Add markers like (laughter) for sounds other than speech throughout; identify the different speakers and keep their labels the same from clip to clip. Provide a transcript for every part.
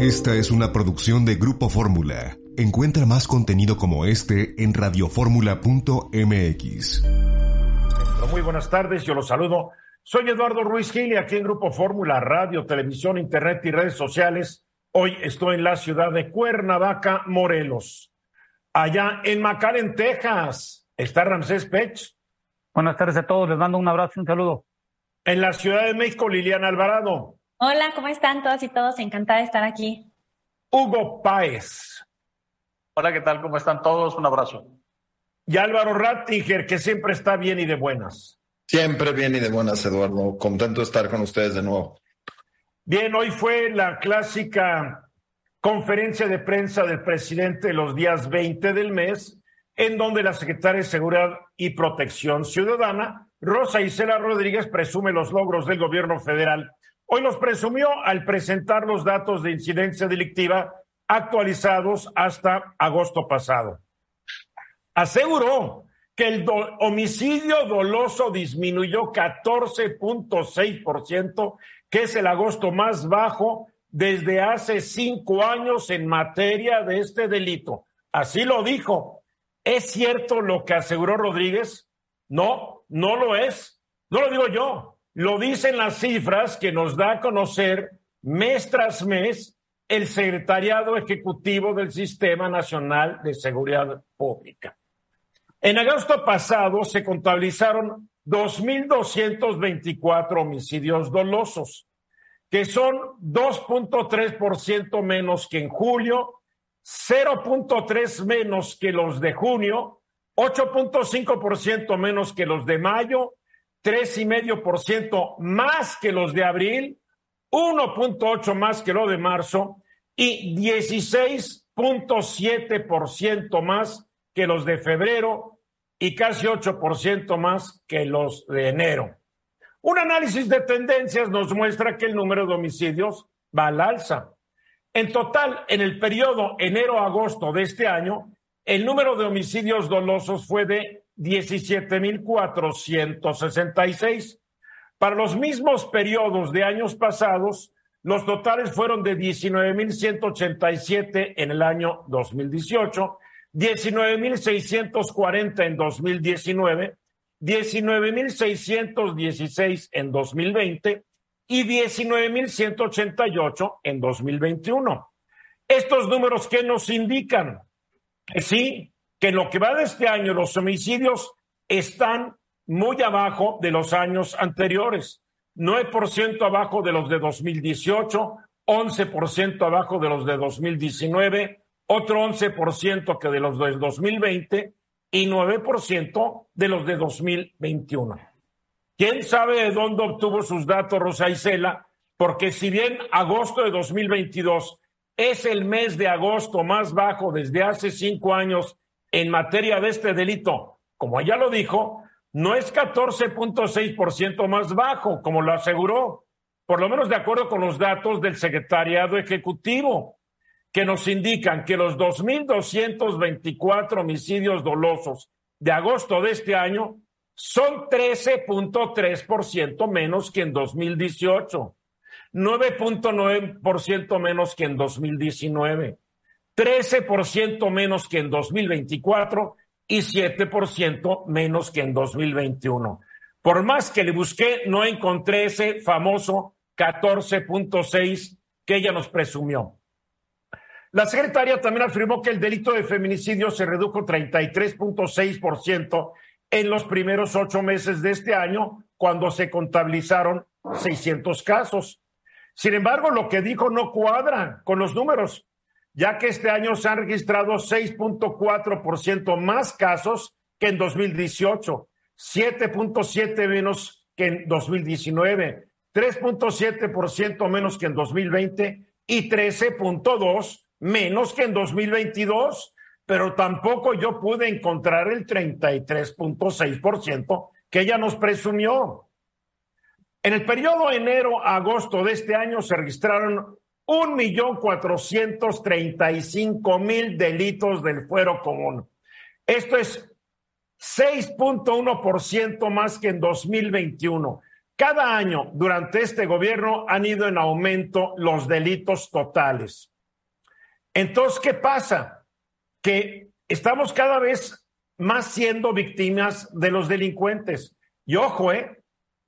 Speaker 1: Esta es una producción de Grupo Fórmula. Encuentra más contenido como este en radioformula.mx.
Speaker 2: Muy buenas tardes, yo los saludo. Soy Eduardo Ruiz Gil y aquí en Grupo Fórmula, radio, televisión, internet y redes sociales. Hoy estoy en la ciudad de Cuernavaca, Morelos. Allá en McAllen, Texas, está Ramsés Pech.
Speaker 3: Buenas tardes a todos, les mando un abrazo y un saludo.
Speaker 2: En la Ciudad de México, Liliana Alvarado.
Speaker 4: Hola, ¿cómo están todas y todos? Encantada de estar aquí.
Speaker 2: Hugo Páez.
Speaker 5: Hola, ¿qué tal? ¿Cómo están todos? Un abrazo.
Speaker 2: Y Álvaro Rattinger, que siempre está bien y de buenas.
Speaker 6: Siempre bien y de buenas, Eduardo. Contento de estar con ustedes de nuevo.
Speaker 2: Bien, hoy fue la clásica conferencia de prensa del presidente los días 20 del mes, en donde la secretaria de Seguridad y Protección Ciudadana, Rosa Isela Rodríguez, presume los logros del gobierno federal Hoy los presumió al presentar los datos de incidencia delictiva actualizados hasta agosto pasado. Aseguró que el homicidio doloso disminuyó 14.6%, que es el agosto más bajo desde hace cinco años en materia de este delito. Así lo dijo. ¿Es cierto lo que aseguró Rodríguez? No, no lo es. No lo digo yo. Lo dicen las cifras que nos da a conocer mes tras mes el Secretariado Ejecutivo del Sistema Nacional de Seguridad Pública. En agosto pasado se contabilizaron 2.224 homicidios dolosos, que son 2.3% menos que en julio, 0.3 menos que los de junio, 8.5% menos que los de mayo tres y medio por ciento más que los de abril, 1.8 más que lo de marzo y 16.7 por ciento más que los de febrero y casi 8 por ciento más que los de enero. Un análisis de tendencias nos muestra que el número de homicidios va al alza. En total, en el periodo enero-agosto de este año, el número de homicidios dolosos fue de 17.466. Para los mismos periodos de años pasados, los totales fueron de 19.187 en el año 2018, 19.640 en 2019, 19.616 en 2020 y 19.188 en 2021. Estos números, ¿qué nos indican? Que sí, que en lo que va de este año los homicidios están muy abajo de los años anteriores, 9% abajo de los de 2018, 11% abajo de los de 2019, otro 11% que de los de 2020 y 9% de los de 2021. ¿Quién sabe de dónde obtuvo sus datos Rosa Isela? Porque si bien agosto de 2022 es el mes de agosto más bajo desde hace cinco años en materia de este delito, como ella lo dijo, no es 14.6% más bajo, como lo aseguró, por lo menos de acuerdo con los datos del Secretariado Ejecutivo, que nos indican que los 2.224 homicidios dolosos de agosto de este año son 13.3% menos que en 2018, 9.9% menos que en 2019. 13% menos que en 2024 y 7% menos que en 2021. Por más que le busqué, no encontré ese famoso 14.6 que ella nos presumió. La secretaria también afirmó que el delito de feminicidio se redujo 33.6% en los primeros ocho meses de este año, cuando se contabilizaron 600 casos. Sin embargo, lo que dijo no cuadra con los números ya que este año se han registrado 6.4% más casos que en 2018, 7.7 menos que en 2019, 3.7% menos que en 2020 y 13.2 menos que en 2022, pero tampoco yo pude encontrar el 33.6% que ella nos presumió. En el periodo enero-agosto de este año se registraron un millón cuatrocientos treinta y cinco mil delitos del fuero común. Esto es 6.1% más que en 2021. Cada año durante este gobierno han ido en aumento los delitos totales. Entonces, ¿qué pasa? Que estamos cada vez más siendo víctimas de los delincuentes. Y ojo, ¿eh?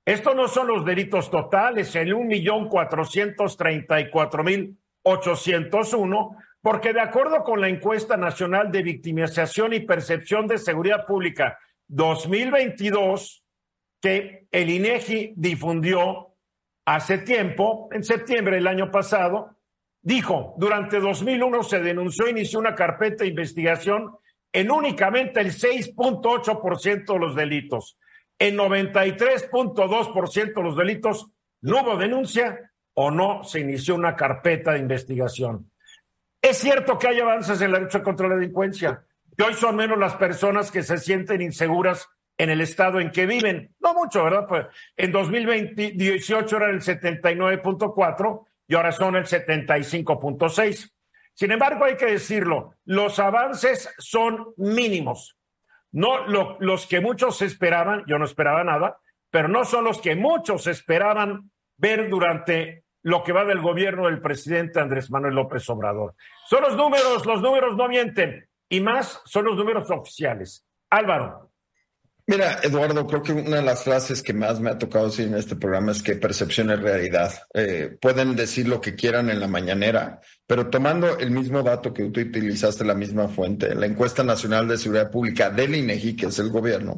Speaker 2: Estos no son los delitos totales, el 1.434.801, porque de acuerdo con la encuesta nacional de victimización y percepción de seguridad pública 2022, que el INEGI difundió hace tiempo, en septiembre del año pasado, dijo, durante 2001 se denunció e inició una carpeta de investigación en únicamente el 6.8% de los delitos. En 93.2% de los delitos no hubo denuncia o no se inició una carpeta de investigación. Es cierto que hay avances en la lucha contra la delincuencia, que hoy son menos las personas que se sienten inseguras en el estado en que viven. No mucho, ¿verdad? Pues en 2018 era el 79.4 y ahora son el 75.6. Sin embargo, hay que decirlo, los avances son mínimos. No los que muchos esperaban, yo no esperaba nada, pero no son los que muchos esperaban ver durante lo que va del gobierno del presidente Andrés Manuel López Obrador. Son los números, los números no mienten, y más son los números oficiales. Álvaro.
Speaker 6: Mira, Eduardo, creo que una de las frases que más me ha tocado decir en este programa es que percepción es realidad. Eh, pueden decir lo que quieran en la mañanera, pero tomando el mismo dato que tú utilizaste, la misma fuente, la encuesta nacional de seguridad pública del INEGI, que es el gobierno,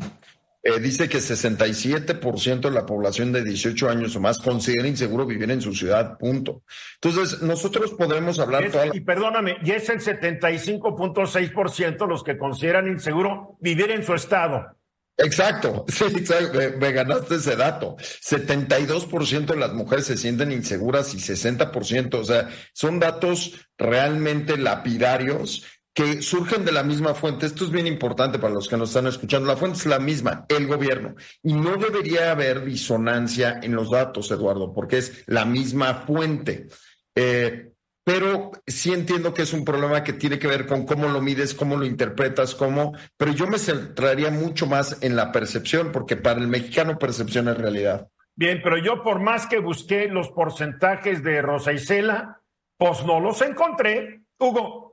Speaker 6: eh, dice que 67% de la población de 18 años o más considera inseguro vivir en su ciudad, punto. Entonces, nosotros podemos hablar...
Speaker 2: Y perdóname, y es el 75.6% los que consideran inseguro vivir en su estado.
Speaker 6: Exacto, (laughs) sí, exacto. Me, ganaste ese dato. 72% de las mujeres se sienten inseguras y 60%, o sea, son datos realmente lapidarios que surgen de la misma fuente. Esto es bien importante para los que nos están escuchando. La fuente es la misma, el gobierno. Y no debería haber disonancia en los datos, Eduardo, porque es la misma fuente. Eh, pero sí entiendo que es un problema que tiene que ver con cómo lo mides, cómo lo interpretas, cómo, pero yo me centraría mucho más en la percepción, porque para el mexicano percepción es realidad.
Speaker 2: Bien, pero yo por más que busqué los porcentajes de Rosa Isela, pues no los encontré. Hugo,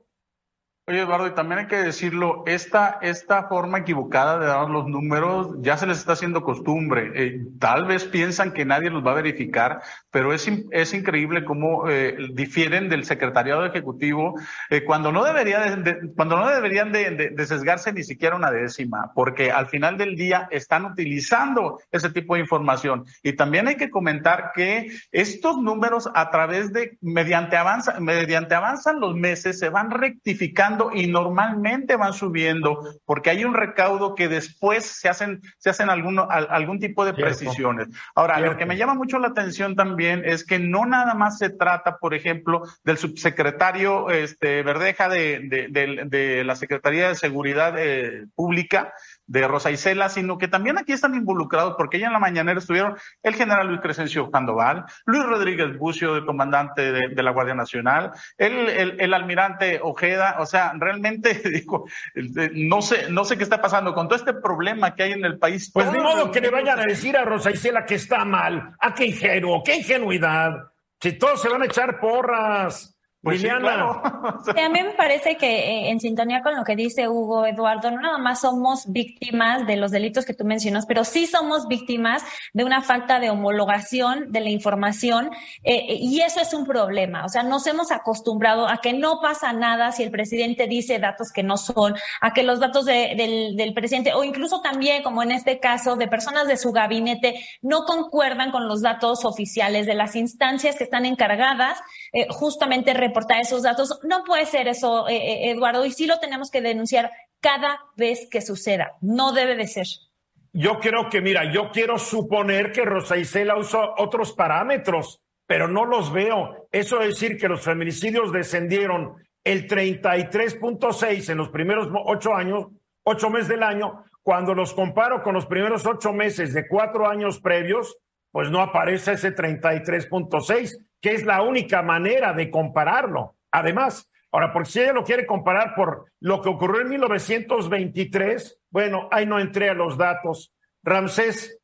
Speaker 5: Oye, Eduardo, y también hay que decirlo, esta, esta forma equivocada de dar los números ya se les está haciendo costumbre. Eh, tal vez piensan que nadie los va a verificar, pero es, es increíble cómo eh, difieren del secretariado ejecutivo eh, cuando, no debería de, cuando no deberían de, de, sesgarse ni siquiera una décima, porque al final del día están utilizando ese tipo de información. Y también hay que comentar que estos números a través de, mediante, avanza, mediante avanzan los meses, se van rectificando y normalmente van subiendo porque hay un recaudo que después se hacen, se hacen alguno, algún tipo de precisiones. Ahora, lo que me llama mucho la atención también es que no nada más se trata, por ejemplo, del subsecretario este, Verdeja de, de, de, la Secretaría de Seguridad eh, Pública, de Rosa Isela, sino que también aquí están involucrados, porque ya en la mañanera estuvieron el general Luis Crescencio Sandoval, Luis Rodríguez Bucio, el comandante de, la Guardia Nacional, el, el, almirante Ojeda, o sea, realmente (laughs) digo, no sé, no sé qué está pasando con todo este problema que hay en el país.
Speaker 2: Pues de modo que le vayan a decir a Rosa Isela que está mal, a qué ingenuo, qué ingenuidad, si todos se van a echar porras. Pues (laughs)
Speaker 4: a mí me parece que eh, en sintonía con lo que dice Hugo Eduardo, no nada más somos víctimas de los delitos que tú mencionas, pero sí somos víctimas de una falta de homologación de la información eh, eh, y eso es un problema. O sea, nos hemos acostumbrado a que no pasa nada si el presidente dice datos que no son, a que los datos del, del presidente o incluso también, como en este caso, de personas de su gabinete no concuerdan con los datos oficiales de las instancias que están encargadas justamente reportar esos datos. No puede ser eso, eh, eh, Eduardo, y sí lo tenemos que denunciar cada vez que suceda. No debe de ser.
Speaker 2: Yo creo que, mira, yo quiero suponer que Rosa Isela usó otros parámetros pero no los veo. Eso es decir que los feminicidios descendieron el 33.6 en los primeros ocho años, ocho meses del año. Cuando los comparo con los primeros ocho meses de cuatro años previos, pues no aparece ese 33.6, que es la única manera de compararlo. Además, ahora, porque si ella lo quiere comparar por lo que ocurrió en 1923, bueno, ahí no entré a los datos. Ramsés.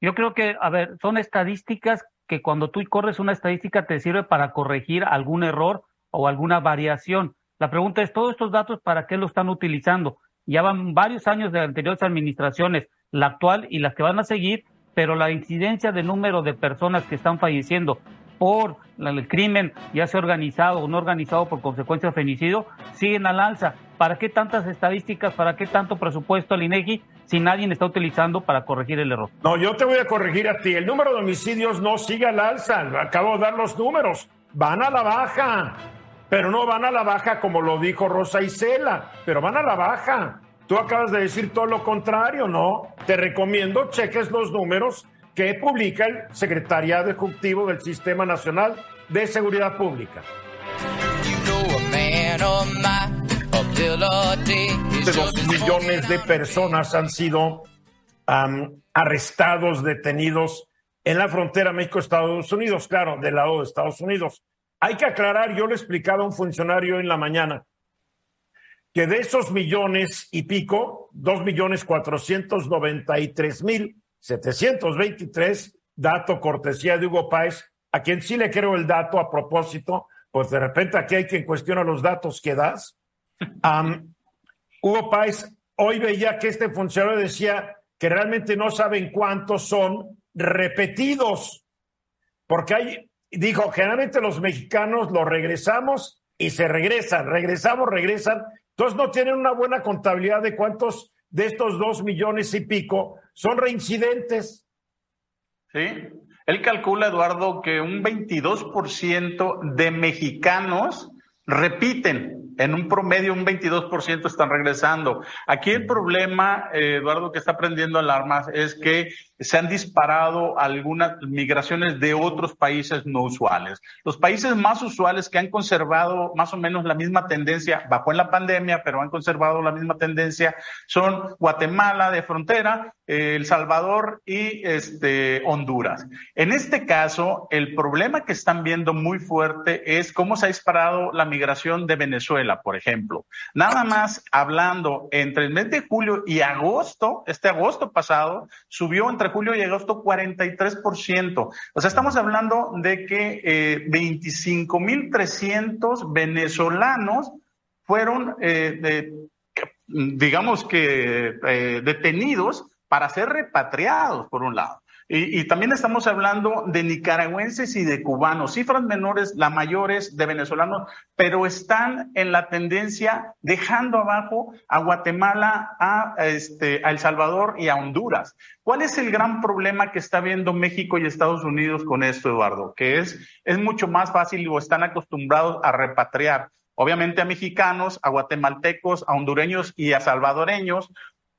Speaker 3: Yo creo que, a ver, son estadísticas que cuando tú corres una estadística te sirve para corregir algún error o alguna variación. La pregunta es, ¿todos estos datos para qué lo están utilizando? Ya van varios años de anteriores administraciones, la actual y las que van a seguir, pero la incidencia de número de personas que están falleciendo por el crimen, ya sea organizado o no organizado por consecuencia de femicidio, siguen al alza. ¿Para qué tantas estadísticas, para qué tanto presupuesto al INEGI si nadie está utilizando para corregir el error?
Speaker 2: No, yo te voy a corregir a ti. El número de homicidios no sigue al alza. Acabo de dar los números. Van a la baja. Pero no van a la baja como lo dijo Rosa Isela, pero van a la baja. Tú acabas de decir todo lo contrario, ¿no? Te recomiendo cheques los números que publica el Secretariado Ejecutivo del Sistema Nacional de Seguridad Pública. Dos millones de personas han sido arrestados, detenidos en la frontera México-Estados Unidos, claro, del lado de Estados Unidos. Hay que aclarar, yo le explicaba a un funcionario en la mañana, que de esos millones y pico, dos millones cuatrocientos noventa y tres mil 723, dato cortesía de Hugo Páez, a quien sí le creo el dato a propósito, pues de repente aquí hay quien cuestiona los datos que das. Hugo Páez hoy veía que este funcionario decía que realmente no saben cuántos son repetidos, porque hay, dijo, generalmente los mexicanos los regresamos y se regresan, regresamos, regresan, entonces no tienen una buena contabilidad de cuántos de estos dos millones y pico son reincidentes.
Speaker 5: Sí, él calcula, Eduardo, que un 22% de mexicanos repiten en un promedio un 22% están regresando. Aquí el problema, eh, Eduardo, que está prendiendo alarmas es que se han disparado algunas migraciones de otros países no usuales. Los países más usuales que han conservado más o menos la misma tendencia, bajó en la pandemia, pero han conservado la misma tendencia, son Guatemala de frontera, eh, El Salvador y este, Honduras. En este caso, el problema que están viendo muy fuerte es cómo se ha disparado la migración de Venezuela, por ejemplo. Nada más hablando entre el mes de julio y agosto, este agosto pasado, subió entre julio y agosto 43%. O sea, estamos hablando de que eh, 25.300 venezolanos fueron, eh, digamos que, eh, detenidos para ser repatriados, por un lado. Y, también estamos hablando de nicaragüenses y de cubanos, cifras menores, las mayores de venezolanos, pero están en la tendencia dejando abajo a Guatemala, a, este, a El Salvador y a Honduras. ¿Cuál es el gran problema que está viendo México y Estados Unidos con esto, Eduardo? Que es, es mucho más fácil o están acostumbrados a repatriar obviamente a mexicanos, a guatemaltecos, a hondureños y a salvadoreños,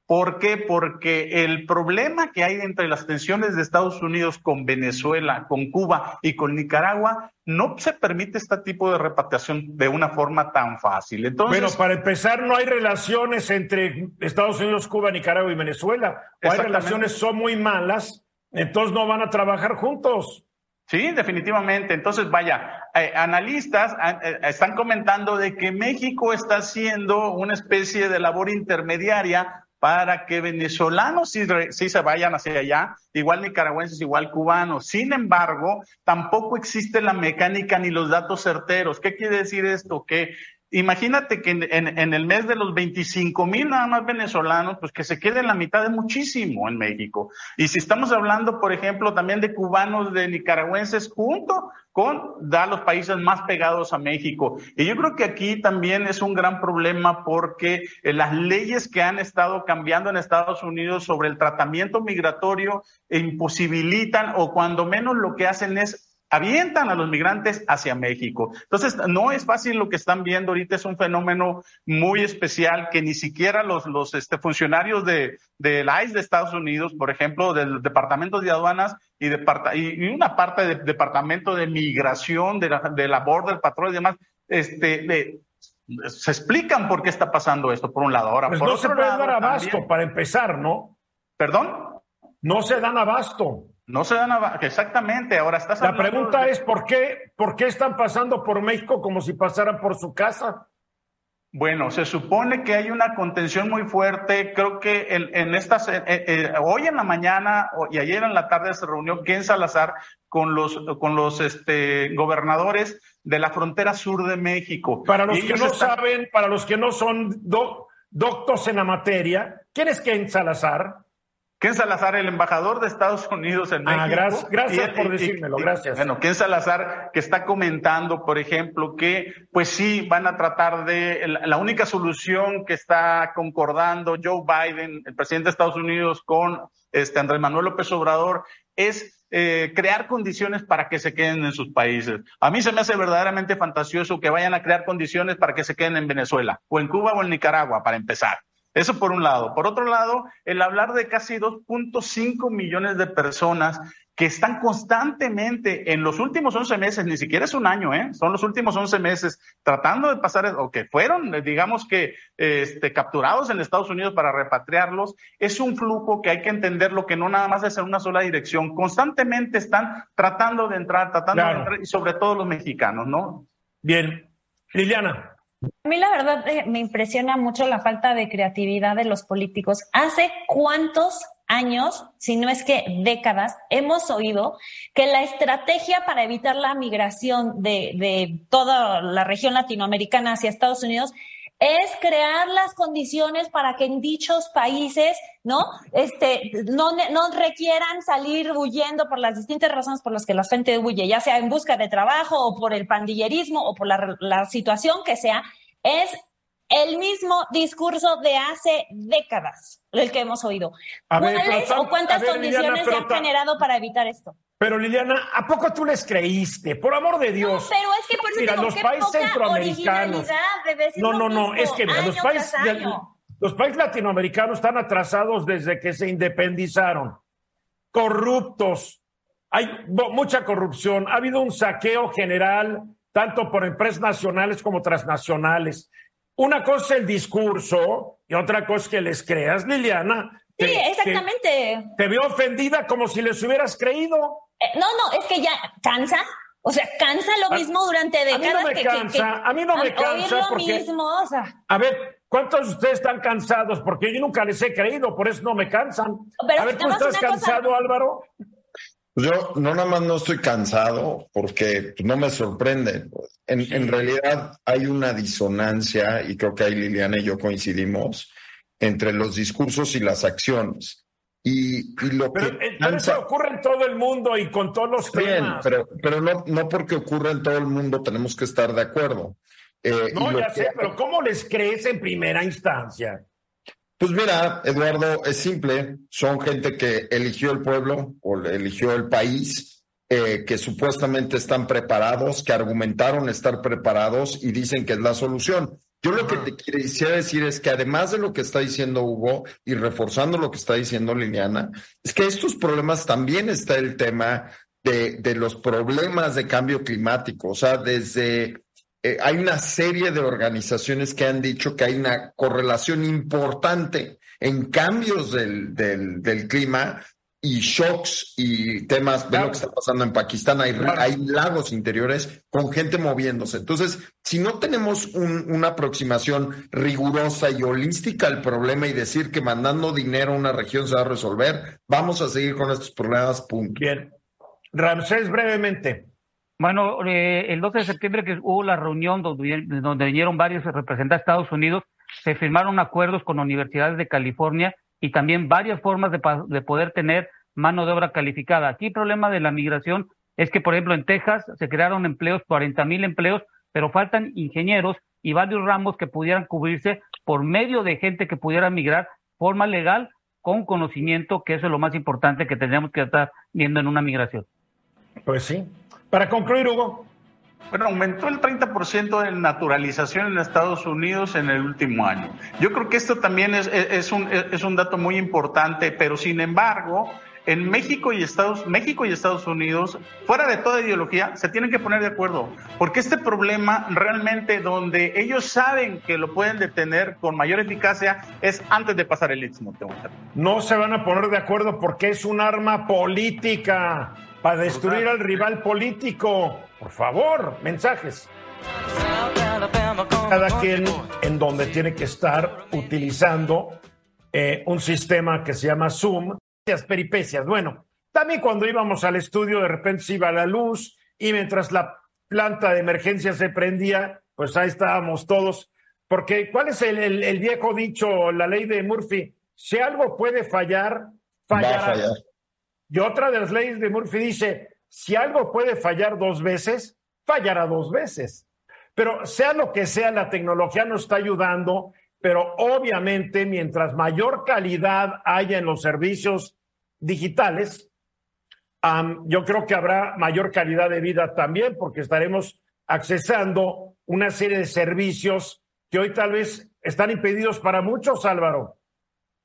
Speaker 5: ¿Por qué? Porque el problema que hay entre las tensiones de Estados Unidos con Venezuela, con Cuba y con Nicaragua no se permite este tipo de repatriación de una forma tan fácil. Entonces,
Speaker 2: bueno, para empezar, no hay relaciones entre Estados Unidos, Cuba, Nicaragua y Venezuela. O hay relaciones son muy malas, entonces no van a trabajar juntos.
Speaker 5: Sí, definitivamente. Entonces, vaya, eh, analistas eh, están comentando de que México está haciendo una especie de labor intermediaria para que venezolanos sí, se vayan hacia allá, igual nicaragüenses, igual cubanos. Sin embargo, tampoco existe la mecánica ni los datos certeros. ¿Qué quiere decir esto? Que imagínate que en, el mes de los 25 mil nada más venezolanos, pues que se quede en la mitad de muchísimo en México. Y si estamos hablando, por ejemplo, también de cubanos, de nicaragüenses, junto con da los países más pegados a México. Y yo creo que aquí también es un gran problema porque eh, las leyes que han estado cambiando en Estados Unidos sobre el tratamiento migratorio imposibilitan o cuando menos lo que hacen es avientan a los migrantes hacia México. Entonces, no es fácil lo que están viendo ahorita, es un fenómeno muy especial que ni siquiera los, los este, funcionarios de, del ICE de Estados Unidos, por ejemplo, del Departamento de Aduanas y, y una parte del Departamento de Migración, de la, de la Border Patrol y demás, este, se explican por qué está pasando esto, por un lado. Ahora,
Speaker 2: pues
Speaker 5: por
Speaker 2: no
Speaker 5: otro
Speaker 2: se puede
Speaker 5: lado,
Speaker 2: dar abasto
Speaker 5: también-
Speaker 2: para empezar, ¿no?
Speaker 5: ¿Perdón?
Speaker 2: No se dan abasto.
Speaker 5: No se dan abajo. Exactamente. Ahora estás
Speaker 2: La pregunta
Speaker 5: de-
Speaker 2: es ¿por qué, por qué están pasando por México como si pasaran por su casa?
Speaker 5: Bueno, se supone que hay una contención muy fuerte. Creo que en, en estas, eh, eh, hoy en la mañana y ayer en la tarde se reunió Ken Salazar con los, con los este, gobernadores de la frontera sur de México.
Speaker 2: Para los que no
Speaker 5: están-
Speaker 2: saben, para los que no son do- doctos en la materia, ¿quién es Ken Salazar?
Speaker 5: Ken Salazar, el embajador de Estados Unidos en
Speaker 2: Ah,
Speaker 5: México.
Speaker 2: gracias- gracias
Speaker 5: Y-
Speaker 2: por decírmelo,
Speaker 5: y-
Speaker 2: gracias.
Speaker 5: Bueno, Ken Salazar que está comentando, por ejemplo, que pues sí van a tratar de la, la única solución que está concordando Joe Biden, el presidente de Estados Unidos, con este Andrés Manuel López Obrador es eh, crear condiciones para que se queden en sus países. A mí se me hace verdaderamente fantasioso que vayan a crear condiciones para que se queden en Venezuela, o en Cuba o en Nicaragua, para empezar. Eso por un lado. Por otro lado, el hablar de casi 2.5 millones de personas que están constantemente en los últimos 11 meses, ni siquiera es un año, ¿eh? son los últimos 11 meses, tratando de pasar, o que fueron, digamos que, este, capturados en Estados Unidos para repatriarlos, es un flujo que hay que entenderlo, que no nada más es en una sola dirección. Constantemente están tratando de entrar, tratando
Speaker 2: Claro.
Speaker 5: de entrar, y sobre todo los mexicanos, ¿no?
Speaker 2: Bien. Liliana,
Speaker 4: A mí la verdad eh, me impresiona mucho la falta de creatividad de los políticos. ¿Hace cuántos años, si no es que décadas, hemos oído que la estrategia para evitar la migración de, de toda la región latinoamericana hacia Estados Unidos es crear las condiciones para que en dichos países, ¿no? Este, no, no requieran salir huyendo por las distintas razones por las que la gente huye, ya sea en busca de trabajo o por el pandillerismo o por la, la situación que sea, es el mismo discurso de hace décadas, el que hemos oído.
Speaker 2: A ver,
Speaker 4: ¿Cuáles
Speaker 2: pero
Speaker 4: o cuántas
Speaker 2: a ver, Liliana,
Speaker 4: condiciones se han
Speaker 2: ta-
Speaker 4: generado para evitar esto?
Speaker 2: pero Liliana, ¿a poco tú les creíste? Por amor de Dios.
Speaker 4: No, pero es que por eso
Speaker 2: Mira,
Speaker 4: digo,
Speaker 2: los países centroamericanos. No, no, no, es que mira, los países, los países latinoamericanos están atrasados desde que se independizaron. Corruptos. Hay mucha corrupción. Ha habido un saqueo general, tanto por empresas nacionales como transnacionales. Una cosa es el discurso y otra cosa es que les creas, Liliana.
Speaker 4: Sí, exactamente.
Speaker 2: Te veo ofendida como si les hubieras creído.
Speaker 4: Eh, no, no, es que ya cansa. O sea, cansa lo
Speaker 2: A-
Speaker 4: mismo durante
Speaker 2: a mí no
Speaker 4: décadas
Speaker 2: me
Speaker 4: que,
Speaker 2: cansa,
Speaker 4: que-
Speaker 2: a mí no me
Speaker 4: oír
Speaker 2: cansa
Speaker 4: lo
Speaker 2: porque-
Speaker 4: mismo, o sea,
Speaker 2: A ver, ¿cuántos de ustedes están cansados? Porque yo nunca les he creído, por eso no me cansan.
Speaker 4: Pero
Speaker 2: a ver, ¿tú estás
Speaker 4: una cosa-
Speaker 2: cansado, Álvaro?
Speaker 6: Pues yo no nada más no estoy cansado porque no me sorprende. En, en realidad hay una disonancia y creo que ahí Liliana y yo coincidimos entre los discursos y las acciones. Y, y lo
Speaker 2: Pero,
Speaker 6: que
Speaker 2: eh, pero eso ocurre en todo el mundo y con todos los
Speaker 6: bien,
Speaker 2: temas.
Speaker 6: pero, pero no, no porque ocurra en todo el mundo tenemos que estar de acuerdo. Eh,
Speaker 2: no, ya
Speaker 6: que-
Speaker 2: sé, pero ¿cómo les crees en primera instancia?
Speaker 6: Pues mira, Eduardo, es simple. Son gente que eligió el pueblo o eligió el país, eh, que supuestamente están preparados, que argumentaron estar preparados y dicen que es la solución. Yo lo que te quisiera decir es que además de lo que está diciendo Hugo y reforzando lo que está diciendo Liliana, es que estos problemas también está el tema de, de los problemas de cambio climático. O sea, desde eh, hay una serie de organizaciones que han dicho que hay una correlación importante en cambios del, del, del clima y shocks y temas, ve
Speaker 2: Claro.
Speaker 6: lo que está pasando en Pakistán, hay,
Speaker 2: Claro.
Speaker 6: hay lagos interiores con gente moviéndose. Entonces, si no tenemos un- una aproximación rigurosa y holística al problema y decir que mandando dinero a una región se va a resolver, vamos a seguir con estos problemas, punto.
Speaker 2: Bien. Ramsés, brevemente.
Speaker 3: Bueno, eh, el 12 de septiembre que hubo la reunión donde, vinieron varios representantes de Estados Unidos, se firmaron acuerdos con universidades de California y también varias formas de poder tener mano de obra calificada. Aquí el problema de la migración es que, por ejemplo, en Texas se crearon empleos, 40 mil empleos, pero faltan ingenieros y varios ramos que pudieran cubrirse por medio de gente que pudiera migrar forma legal con conocimiento, que eso es lo más importante que tendríamos que estar viendo en una migración.
Speaker 2: Pues sí. Para concluir, Hugo.
Speaker 5: Bueno, aumentó el 30% de naturalización en Estados Unidos en el último año. Yo creo que esto también es, es, un, es un dato muy importante, pero sin embargo, en México y Estados México y Estados Unidos, fuera de toda ideología, se tienen que poner de acuerdo, porque este problema realmente donde ellos saben que lo pueden detener con mayor eficacia es antes de pasar el istmo.
Speaker 2: No se van a poner de acuerdo porque es un arma política para destruir al rival político. Por favor, mensajes. Cada quien en donde tiene que estar utilizando eh, un sistema que se llama Zoom. Peripecias. Bueno, también cuando íbamos al estudio de repente se iba la luz y mientras la planta de emergencia se prendía, pues ahí estábamos todos. Porque, ¿cuál es el, viejo dicho, la ley de Murphy? Si algo puede fallar, fallará. Y otra de las leyes de Murphy dice, si algo puede fallar dos veces, fallará dos veces. Pero sea lo que sea, la tecnología nos está ayudando, pero obviamente mientras mayor calidad haya en los servicios digitales, yo creo que habrá mayor calidad de vida también, porque estaremos accesando una serie de servicios que hoy tal vez están impedidos para muchos, Álvaro.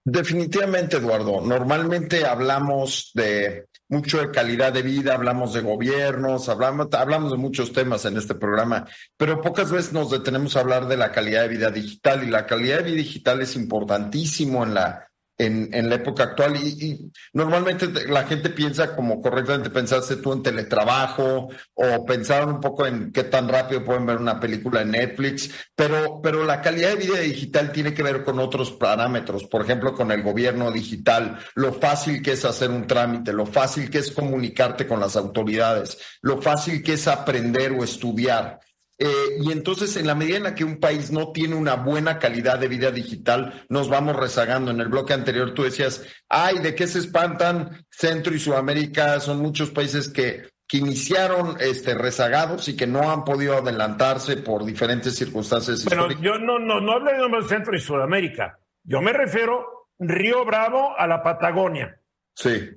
Speaker 6: Definitivamente, Eduardo. Normalmente hablamos de mucho de calidad de vida, hablamos de gobiernos, hablamos, hablamos de muchos temas en este programa, pero pocas veces nos detenemos a hablar de la calidad de vida digital y la calidad de vida digital es importantísimo en la en, la época actual y, normalmente la gente piensa como correctamente pensaste tú en teletrabajo o pensar un poco en qué tan rápido pueden ver una película en Netflix, pero, pero la calidad de vida digital tiene que ver con otros parámetros, por ejemplo, con el gobierno digital, lo fácil que es hacer un trámite, lo fácil que es comunicarte con las autoridades, lo fácil que es aprender o estudiar. Eh, y entonces, en la medida en la que un país no tiene una buena calidad de vida digital, nos vamos rezagando. En el bloque anterior tú decías, ay, ¿de qué se espantan? Centro y Sudamérica son muchos países que, que iniciaron este, rezagados y que no han podido adelantarse por diferentes circunstancias.
Speaker 2: Bueno, yo no, no, no hablé de Centro y Sudamérica. Yo me refiero Río Bravo a la Patagonia.
Speaker 6: Sí.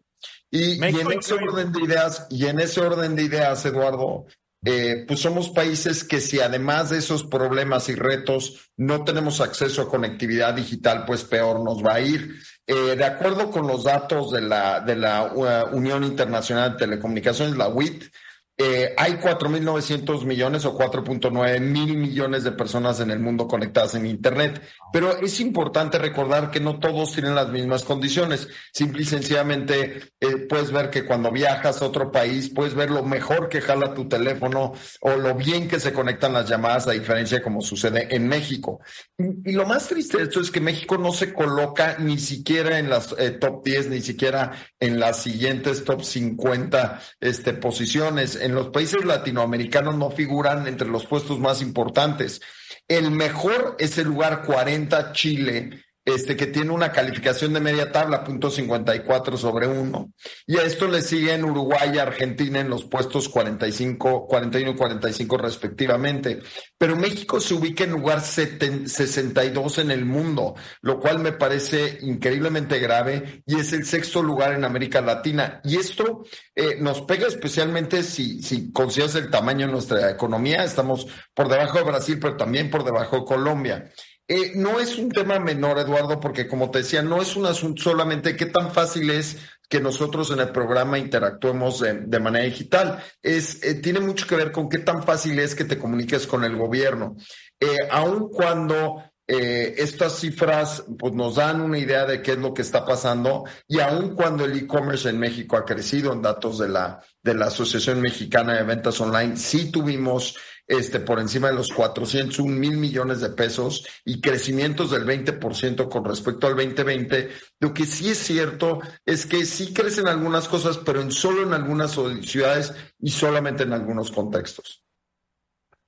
Speaker 6: Y, y, en ese orden de ideas, y en ese orden de ideas, Eduardo, eh, pues somos países que si además de esos problemas y retos no tenemos acceso a conectividad digital, pues peor nos va a ir. Eh, de acuerdo con los datos de la, de la uh, Unión Internacional de Telecomunicaciones, la UIT, eh, hay 4.900 millones o 4.9 mil millones de personas en el mundo conectadas en Internet. Pero es importante recordar que no todos tienen las mismas condiciones. Simple y sencillamente eh, puedes ver que cuando viajas a otro país, puedes ver lo mejor que jala tu teléfono o lo bien que se conectan las llamadas, a diferencia de como sucede en México. Y, lo más triste de esto es que México no se coloca ni siquiera en las eh, top 10, ni siquiera en las siguientes top 50 este, posiciones en los países latinoamericanos no figuran entre los puestos más importantes. El mejor es el lugar 40, Chile, este, que tiene una calificación de media tabla, punto 54 sobre 1. Y a esto le siguen Uruguay y Argentina en los puestos 45, 41 y 45 respectivamente. Pero México se ubica en lugar 62 en el mundo, lo cual me parece increíblemente grave y es el sexto lugar en América Latina. Y esto eh, nos pega especialmente si, si consideras el tamaño de nuestra economía. Estamos por debajo de Brasil, pero también por debajo de Colombia. Eh, no es un tema menor, Eduardo, porque como te decía, no es un asunto solamente qué tan fácil es que nosotros en el programa interactuemos de, manera digital. Es, eh, tiene mucho que ver con qué tan fácil es que te comuniques con el gobierno. Eh, aun cuando eh, estas cifras pues, nos dan una idea de qué es lo que está pasando y aun cuando el e-commerce en México ha crecido en datos de la, de la Asociación Mexicana de Ventas Online, sí tuvimos este, por encima de los 401 mil millones de pesos y crecimientos del 20% con respecto al 2020. Lo que sí es cierto es que sí crecen algunas cosas, pero en solo en algunas ciudades y solamente en algunos contextos.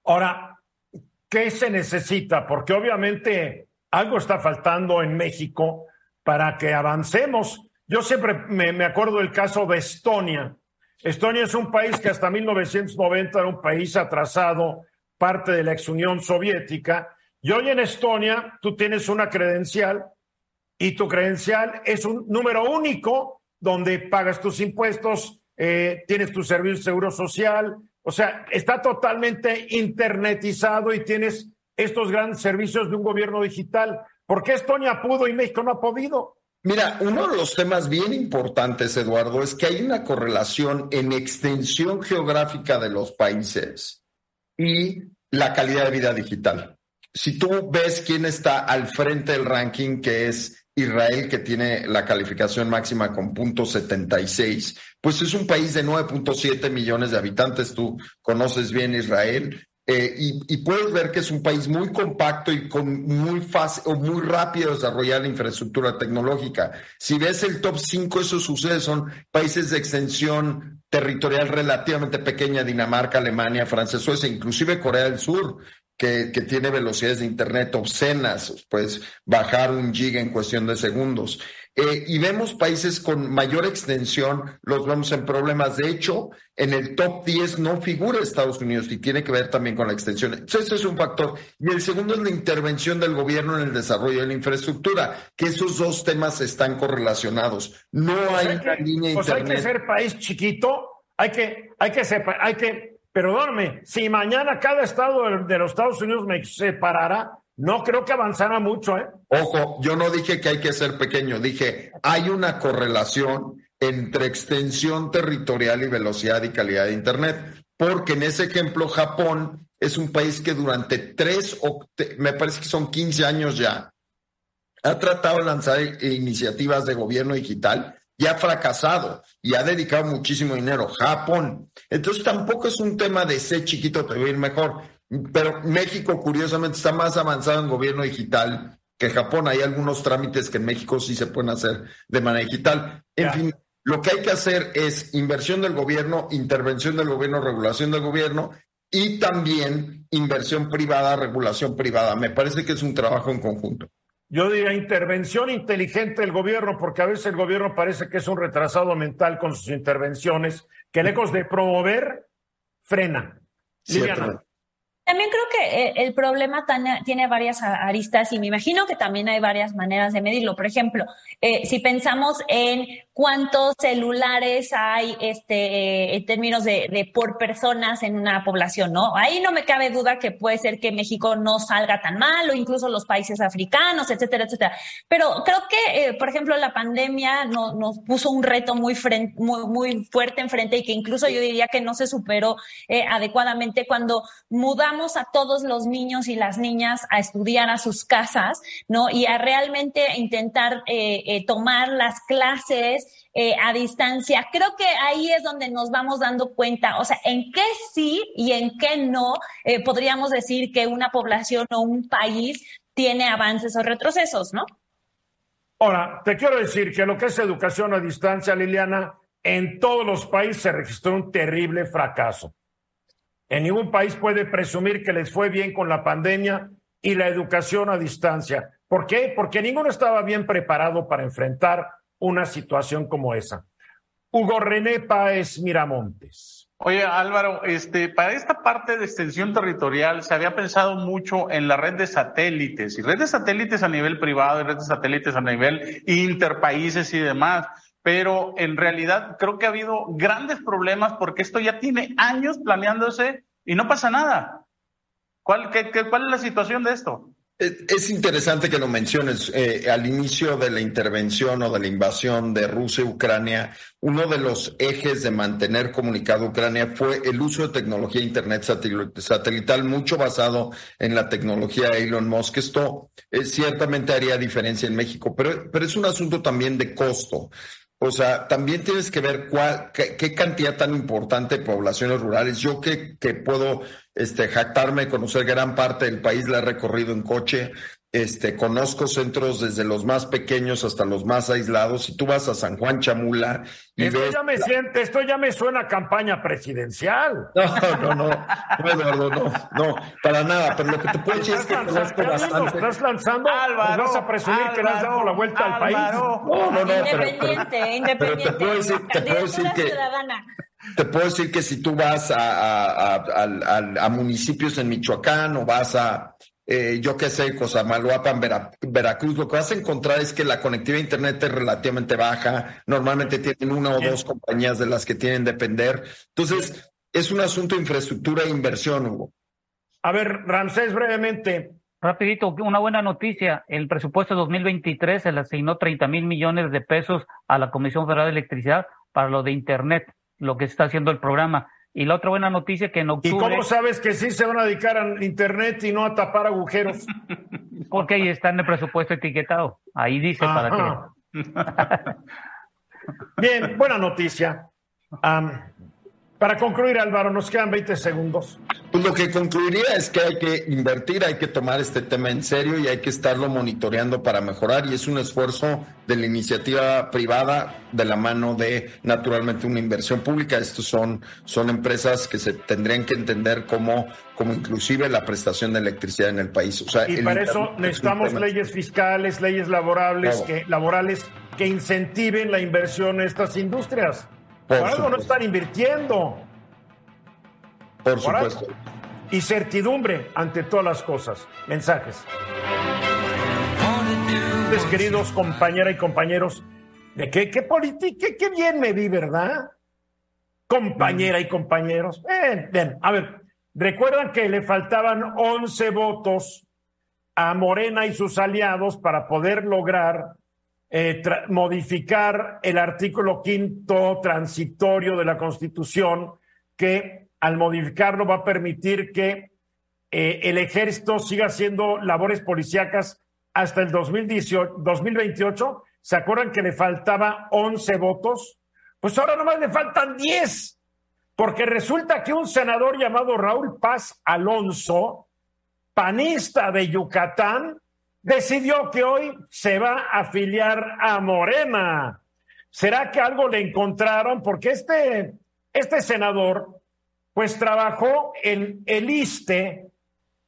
Speaker 2: Ahora, ¿qué se necesita? Porque obviamente algo está faltando en México para que avancemos. Yo siempre me, me acuerdo del caso de Estonia Estonia es un país que hasta 1990 era un país atrasado, parte de la ex Unión Soviética, y hoy en Estonia tú tienes una credencial y tu credencial es un número único donde pagas tus impuestos, eh, tienes tu servicio seguro social, o sea, está totalmente internetizado y tienes estos grandes servicios de un gobierno digital. ¿Por qué Estonia pudo y México no ha podido?
Speaker 6: Mira, uno de los temas bien importantes, Eduardo, es que hay una correlación en extensión geográfica de los países y la calidad de vida digital. Si tú ves quién está al frente del ranking, que es Israel, que tiene la calificación máxima con punto 76, pues es un país de 9.7 millones de habitantes. Tú conoces bien Israel. Eh, y, puedes ver que es un país muy compacto y con muy fácil o muy rápido desarrollar la infraestructura tecnológica. Si ves el top 5, eso sucede, son países de extensión territorial relativamente pequeña, Dinamarca, Alemania, Francia, Suecia, inclusive Corea del Sur, que, tiene velocidades de Internet obscenas, pues bajar un giga en cuestión de segundos. Eh, y vemos países con mayor extensión, los vemos en problemas. De hecho, en el top 10 no figura Estados Unidos y tiene que ver también con la extensión. Entonces, ese es un factor. Y el segundo es la intervención del gobierno en el desarrollo de la infraestructura, que esos dos temas están correlacionados. No hay una línea
Speaker 2: pues hay que ser país chiquito, hay que, hay que, hay que perdóname, si mañana cada estado de los Estados Unidos me separara, no creo que avanzara mucho, ¿eh?
Speaker 6: Ojo, yo no dije que hay que ser pequeño, dije, hay una correlación entre extensión territorial y velocidad y calidad de Internet, porque en ese ejemplo Japón es un país que durante tres, me parece que son 15 años ya, ha tratado de lanzar iniciativas de gobierno digital y ha fracasado y ha dedicado muchísimo dinero. Japón. Entonces tampoco es un tema de ser chiquito te voy a ir mejor. Pero México, curiosamente, está más avanzado en gobierno digital que Japón. Hay algunos trámites que en México sí se pueden hacer de manera digital. En fin, lo que hay que hacer es inversión del gobierno, intervención del gobierno, regulación del gobierno y también inversión privada, regulación privada. Me parece que es un trabajo en conjunto.
Speaker 2: Yo diría intervención inteligente del gobierno, porque a veces el gobierno parece que es un retrasado mental con sus intervenciones, que lejos de promover, frena.
Speaker 4: También creo que eh, el problema tiene varias aristas y me imagino que también hay varias maneras de medirlo. Por ejemplo, eh, si pensamos en cuántos celulares hay este, en términos de, por personas en una población, ¿no? Ahí no me cabe duda que puede ser que México no salga tan mal o incluso los países africanos, etcétera, etcétera. Pero creo que, eh, por ejemplo, la pandemia nos puso un reto muy, muy, muy fuerte enfrente y que incluso yo diría que no se superó eh, adecuadamente cuando mudamos a todos los niños y las niñas a estudiar a sus casas, ¿no? Y a realmente intentar eh, tomar las clases eh, a distancia. Creo que ahí es donde nos vamos dando cuenta, o sea, en qué sí y en qué no eh, podríamos decir que una población o un país tiene avances o retrocesos, ¿no?
Speaker 2: Ahora, te quiero decir que lo que es educación a distancia, Liliana, en todos los países se registró un terrible fracaso. En ningún país puede presumir que les fue bien con la pandemia y la educación a distancia. ¿Por qué? Porque ninguno estaba bien preparado para enfrentar una situación como esa. Hugo René Páez Miramontes.
Speaker 5: Oye, Álvaro, este, para esta parte de extensión territorial se había pensado mucho en la red de satélites, y red de satélites a nivel privado y red de satélites a nivel interpaíses y demás, pero en realidad creo que ha habido grandes problemas porque esto ya tiene años planeándose y no pasa nada. ¿Cuál, qué, cuál es la situación de esto?
Speaker 6: Es interesante que lo menciones. Eh, al inicio de la intervención o de la invasión de Rusia y Ucrania, uno de los ejes de mantener comunicado Ucrania fue el uso de tecnología Internet satelital, mucho basado en la tecnología de Elon Musk. Esto eh, ciertamente haría diferencia en México, pero, pero es un asunto también de costo. O sea, también tienes que ver cuál, qué, cantidad tan importante de poblaciones rurales. Yo que, que puedo este, jactarme, conocer gran parte del país, la he recorrido en coche, este, conozco centros desde los más pequeños hasta los más aislados. Si tú vas a San Juan Chamula y
Speaker 2: esto ya me siente, esto ya me suena campaña presidencial. (laughs)
Speaker 6: No, no, no, no, Eduardo, no, no, para nada. Pero lo que te puedo decir es que conozco bastante.
Speaker 2: ¿Estás lanzando? Álvaro, vas a presumir que le has dado la vuelta al país?
Speaker 4: No, no, no. Independiente, independiente.
Speaker 6: te puedo decir, te puedo decir que. Te puedo decir que si tú vas a, a, a, a municipios en Michoacán o vas a eh, yo qué sé, Cosamaloapan, Veracruz, lo que vas a encontrar es que la conectividad a Internet es relativamente baja, normalmente tienen una o dos compañías de las que tienen depender. Entonces, es un asunto de infraestructura e inversión, Hugo.
Speaker 2: A ver, Ramsés, brevemente.
Speaker 3: Rapidito, una buena noticia. El presupuesto 2023 se le asignó 30 mil millones de pesos a la Comisión Federal de Electricidad para lo de Internet, lo que está haciendo el programa. Y la otra buena noticia que en octubre...
Speaker 2: ¿Y cómo sabes que sí se van a dedicar a Internet y no a tapar agujeros? (laughs)
Speaker 3: Porque ahí está en el presupuesto etiquetado. Ahí dice para qué. (laughs)
Speaker 2: Bien, buena noticia. Para concluir, Álvaro, nos quedan 20 segundos.
Speaker 6: Pues lo que concluiría es que hay que invertir, hay que tomar este tema en serio y hay que estarlo monitoreando para mejorar y es un esfuerzo de la iniciativa privada de la mano de naturalmente una inversión pública. Estos son, son empresas que se tendrían que entender como, como inclusive la prestación de electricidad en el país. O sea,
Speaker 2: y para eso necesitamos leyes fiscales, leyes laborales, que, laborales que incentiven la inversión en estas industrias. Por, algo no están invirtiendo.
Speaker 6: Por, supuesto.
Speaker 2: Y certidumbre ante todas las cosas. Mensajes. Mis queridos compañeras y compañeros, de qué, qué política, qué, bien me vi, ¿verdad? Compañera y compañeros. Bien, bien. A ver, recuerdan que le faltaban 11 votos a Morena y sus aliados para poder lograr eh, modificar el artículo quinto transitorio de la Constitución, que al modificarlo va a permitir que eh, el ejército siga haciendo labores policíacas hasta el 2018, 2028. ¿Se acuerdan que le faltaba 11 votos? Pues ahora nomás le faltan 10, porque resulta que un senador llamado Raúl Paz Alonso, panista de Yucatán, decidió que hoy se va a afiliar a Morena. ¿Será que algo le encontraron? Porque este, este senador, pues trabajó en el ISTE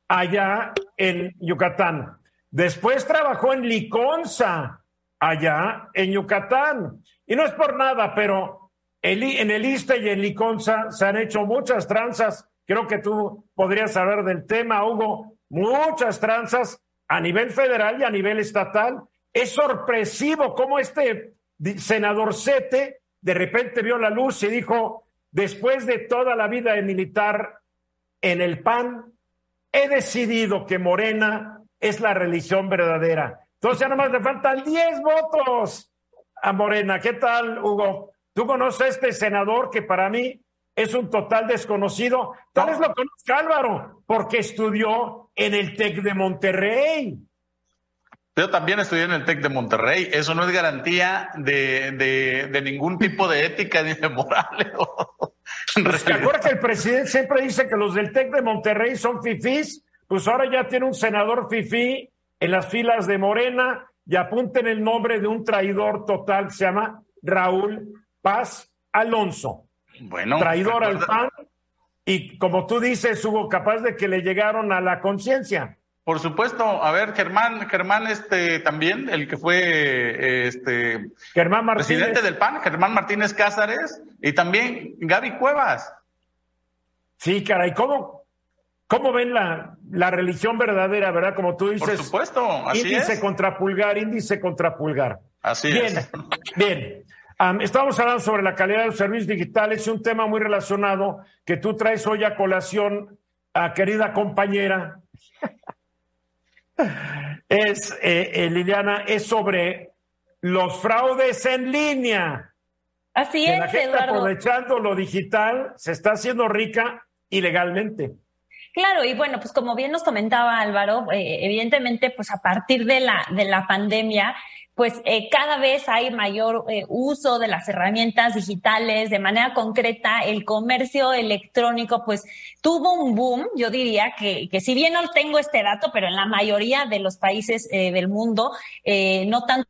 Speaker 2: allá en Yucatán. Después trabajó en Liconza, allá en Yucatán. Y no es por nada, pero en el ISTE y en Liconza se han hecho muchas tranzas. Creo que tú podrías saber del tema, Hugo. Muchas tranzas a nivel federal y a nivel estatal. Es sorpresivo cómo este senador Sete de repente vio la luz y dijo, después de toda la vida de militar en el PAN, he decidido que Morena es la religión verdadera. Entonces ya nomás le faltan 10 votos a Morena. ¿Qué tal, Hugo? ¿Tú conoces a este senador que para mí es un total desconocido. Tal vez lo conozca Álvaro, porque estudió en el TEC de Monterrey.
Speaker 5: Yo también estudié en el TEC de Monterrey. Eso no es garantía de, de, ningún tipo de ética ni de moral. (laughs)
Speaker 2: Pues, ¿Te acuerdas que el presidente siempre dice que los del TEC de Monterrey son fifís? Pues ahora ya tiene un senador fifí en las filas de Morena y apunten el nombre de un traidor total que se llama Raúl Paz Alonso. Bueno, traidor al PAN y como tú dices, hubo capaz de que le llegaron a la conciencia.
Speaker 5: Por supuesto, a ver, Germán, Germán, este también, el que fue este
Speaker 2: Germán
Speaker 5: presidente del PAN, Germán Martínez Cázares, y también Gaby Cuevas.
Speaker 2: Sí, caray, ¿cómo, cómo ven la, la religión verdadera, verdad? Como tú dices.
Speaker 5: Por supuesto, así
Speaker 2: índice contra pulgar, índice contra pulgar.
Speaker 5: Así
Speaker 2: bien,
Speaker 5: es.
Speaker 2: Bien, estamos hablando sobre la calidad de los servicios digitales, un tema muy relacionado que tú traes hoy a colación, a querida compañera. (laughs) es, eh, eh, Liliana, es sobre los fraudes en línea.
Speaker 4: Así es,
Speaker 2: la gente aprovechando lo digital se está haciendo rica ilegalmente.
Speaker 4: Claro, y bueno, pues como bien nos comentaba Álvaro, eh, evidentemente, pues a partir de la, de la pandemia, pues eh, cada vez hay mayor eh, uso de las herramientas digitales. De manera concreta, el comercio electrónico, pues tuvo un boom. Yo diría que, que si bien no tengo este dato, pero en la mayoría de los países del mundo, no tanto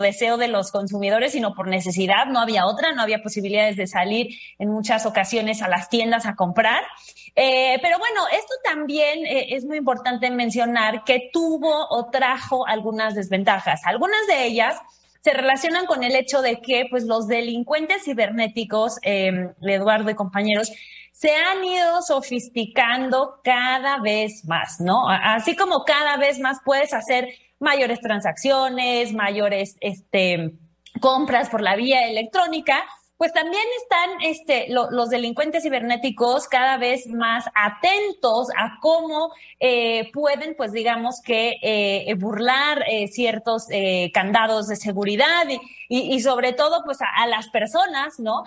Speaker 4: deseo de los consumidores, sino por necesidad. No había otra, no había posibilidades de salir en muchas ocasiones a las tiendas a comprar. Eh, pero bueno, esto también eh, es muy importante mencionar que tuvo o trajo algunas desventajas. Algunas de ellas se relacionan con el hecho de que pues los delincuentes cibernéticos, eh, Eduardo y compañeros, se han ido sofisticando cada vez más, ¿no? Así como cada vez más puedes hacer mayores transacciones, mayores este, compras por la vía electrónica, pues también están este, los delincuentes cibernéticos cada vez más atentos a cómo eh, pueden, pues digamos que, eh, burlar eh, ciertos candados de seguridad y, y, sobre todo, pues a, a las personas, ¿no?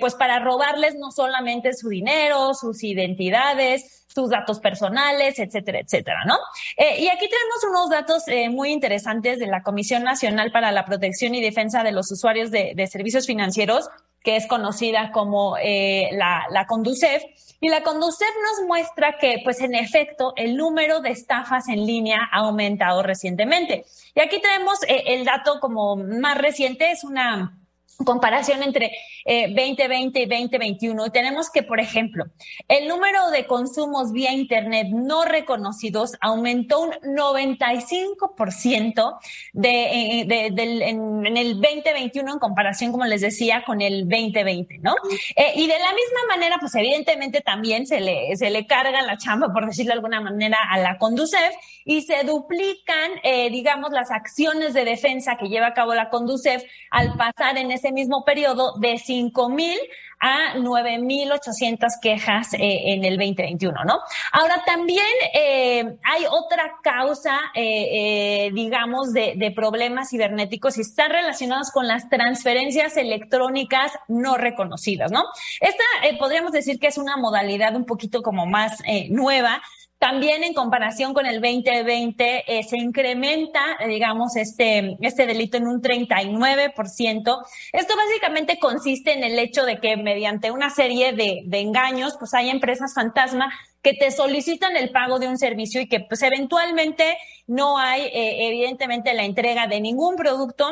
Speaker 4: pues para robarles no solamente su dinero, sus identidades, sus datos personales, etcétera, etcétera, ¿no? Eh, y aquí tenemos unos datos eh, muy interesantes de la Comisión Nacional para la Protección y Defensa de los Usuarios de, Servicios Financieros, que es conocida como eh, la, la Conducef. Y la Conducef nos muestra que, pues en efecto, el número de estafas en línea ha aumentado recientemente. Y aquí tenemos el dato como más reciente, es una comparación entre 2020 eh, y 2021 y tenemos que, por ejemplo, el número de consumos vía Internet no reconocidos aumentó un 95% de, eh, de, de, en, el 2021 en comparación, como les decía, con el 2020, ¿no? Eh, y de la misma manera, pues evidentemente también se le, se le carga la chamba, por decirlo de alguna manera, a la Conducef y se duplican, digamos, las acciones de defensa que lleva a cabo la Conducef al pasar en ese mismo periodo de 5.000 a 9.800 quejas eh, en el 2021, ¿no? Ahora también eh, hay otra causa, eh, digamos, de, de, problemas cibernéticos y están relacionados con las transferencias electrónicas no reconocidas, ¿no? Esta podríamos decir que es una modalidad un poquito como más nueva, también en comparación con el 2020 eh, se incrementa, digamos, este, este delito en un 39%. Esto básicamente consiste en el hecho de que mediante una serie de, de engaños, pues hay empresas fantasma que te solicitan el pago de un servicio y que pues eventualmente no hay, eh, evidentemente, la entrega de ningún producto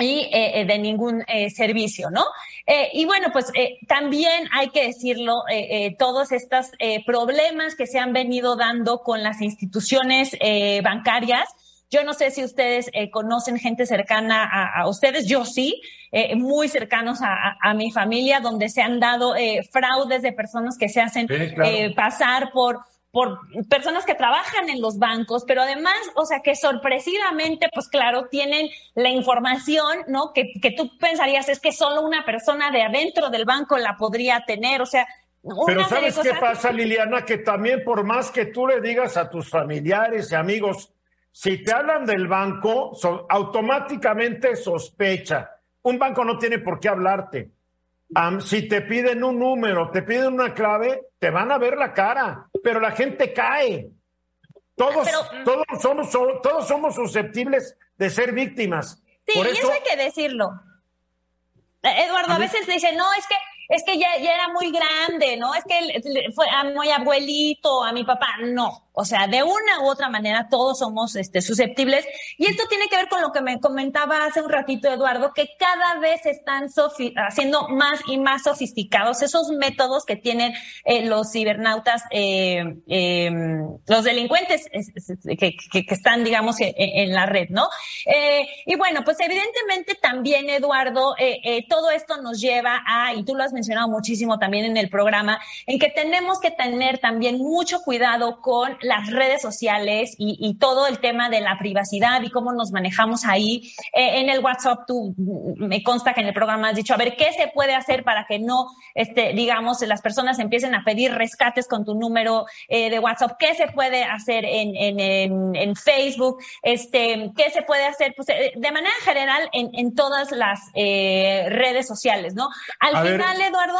Speaker 4: y eh, eh, de ningún eh, servicio, ¿no? Eh, y bueno, pues eh, también hay que decirlo, todos estos problemas que se han venido dando con las instituciones bancarias. Yo no sé si ustedes conocen gente cercana a, a ustedes, yo sí, muy cercanos a, a, mi familia, donde se han dado fraudes de personas que se hacen sí, claro. pasar por por personas que trabajan en los bancos, pero además, o sea, que sorpresivamente, pues claro, tienen la información, ¿no? Que, que tú pensarías es que solo una persona de adentro del banco la podría tener, o sea,
Speaker 2: pero ¿sabes qué pasa, Liliana? Que también por más que tú le digas a tus familiares y amigos, si te hablan del banco, so, automáticamente sospecha. Un banco no tiene por qué hablarte. Um, si te piden un número, te piden una clave, te van a ver la cara, pero la gente cae. Todos, pero, mm, todos, somos, todos somos susceptibles de ser víctimas.
Speaker 4: Sí, Por eso... y eso hay que decirlo. Eduardo, a, a veces dice, no, es que es que ya, ya era muy grande, ¿no? Es que fue a mi abuelito, a mi papá, no. O sea, de una u otra manera todos somos este, susceptibles. Y esto tiene que ver con lo que me comentaba hace un ratito Eduardo, que cada vez están haciendo más y más sofisticados esos métodos que tienen eh, los cibernautas, eh, eh, los delincuentes que, están, digamos, en, en la red, ¿no? Eh, y bueno, pues evidentemente también, Eduardo, todo esto nos lleva a, y tú lo has mencionado muchísimo también en el programa, en que tenemos que tener también mucho cuidado con las redes sociales y, y, todo el tema de la privacidad y cómo nos manejamos ahí. Eh, en el WhatsApp, tú me consta que en el programa has dicho, a ver, ¿qué se puede hacer para que no, este, digamos, las personas empiecen a pedir rescates con tu número eh, de WhatsApp? ¿Qué se puede hacer en, en, en, en, Facebook? Este, ¿Qué se puede hacer? Pues, eh, de manera general, en, en todas las eh, redes sociales, ¿no? Al a final, ver. Eduardo.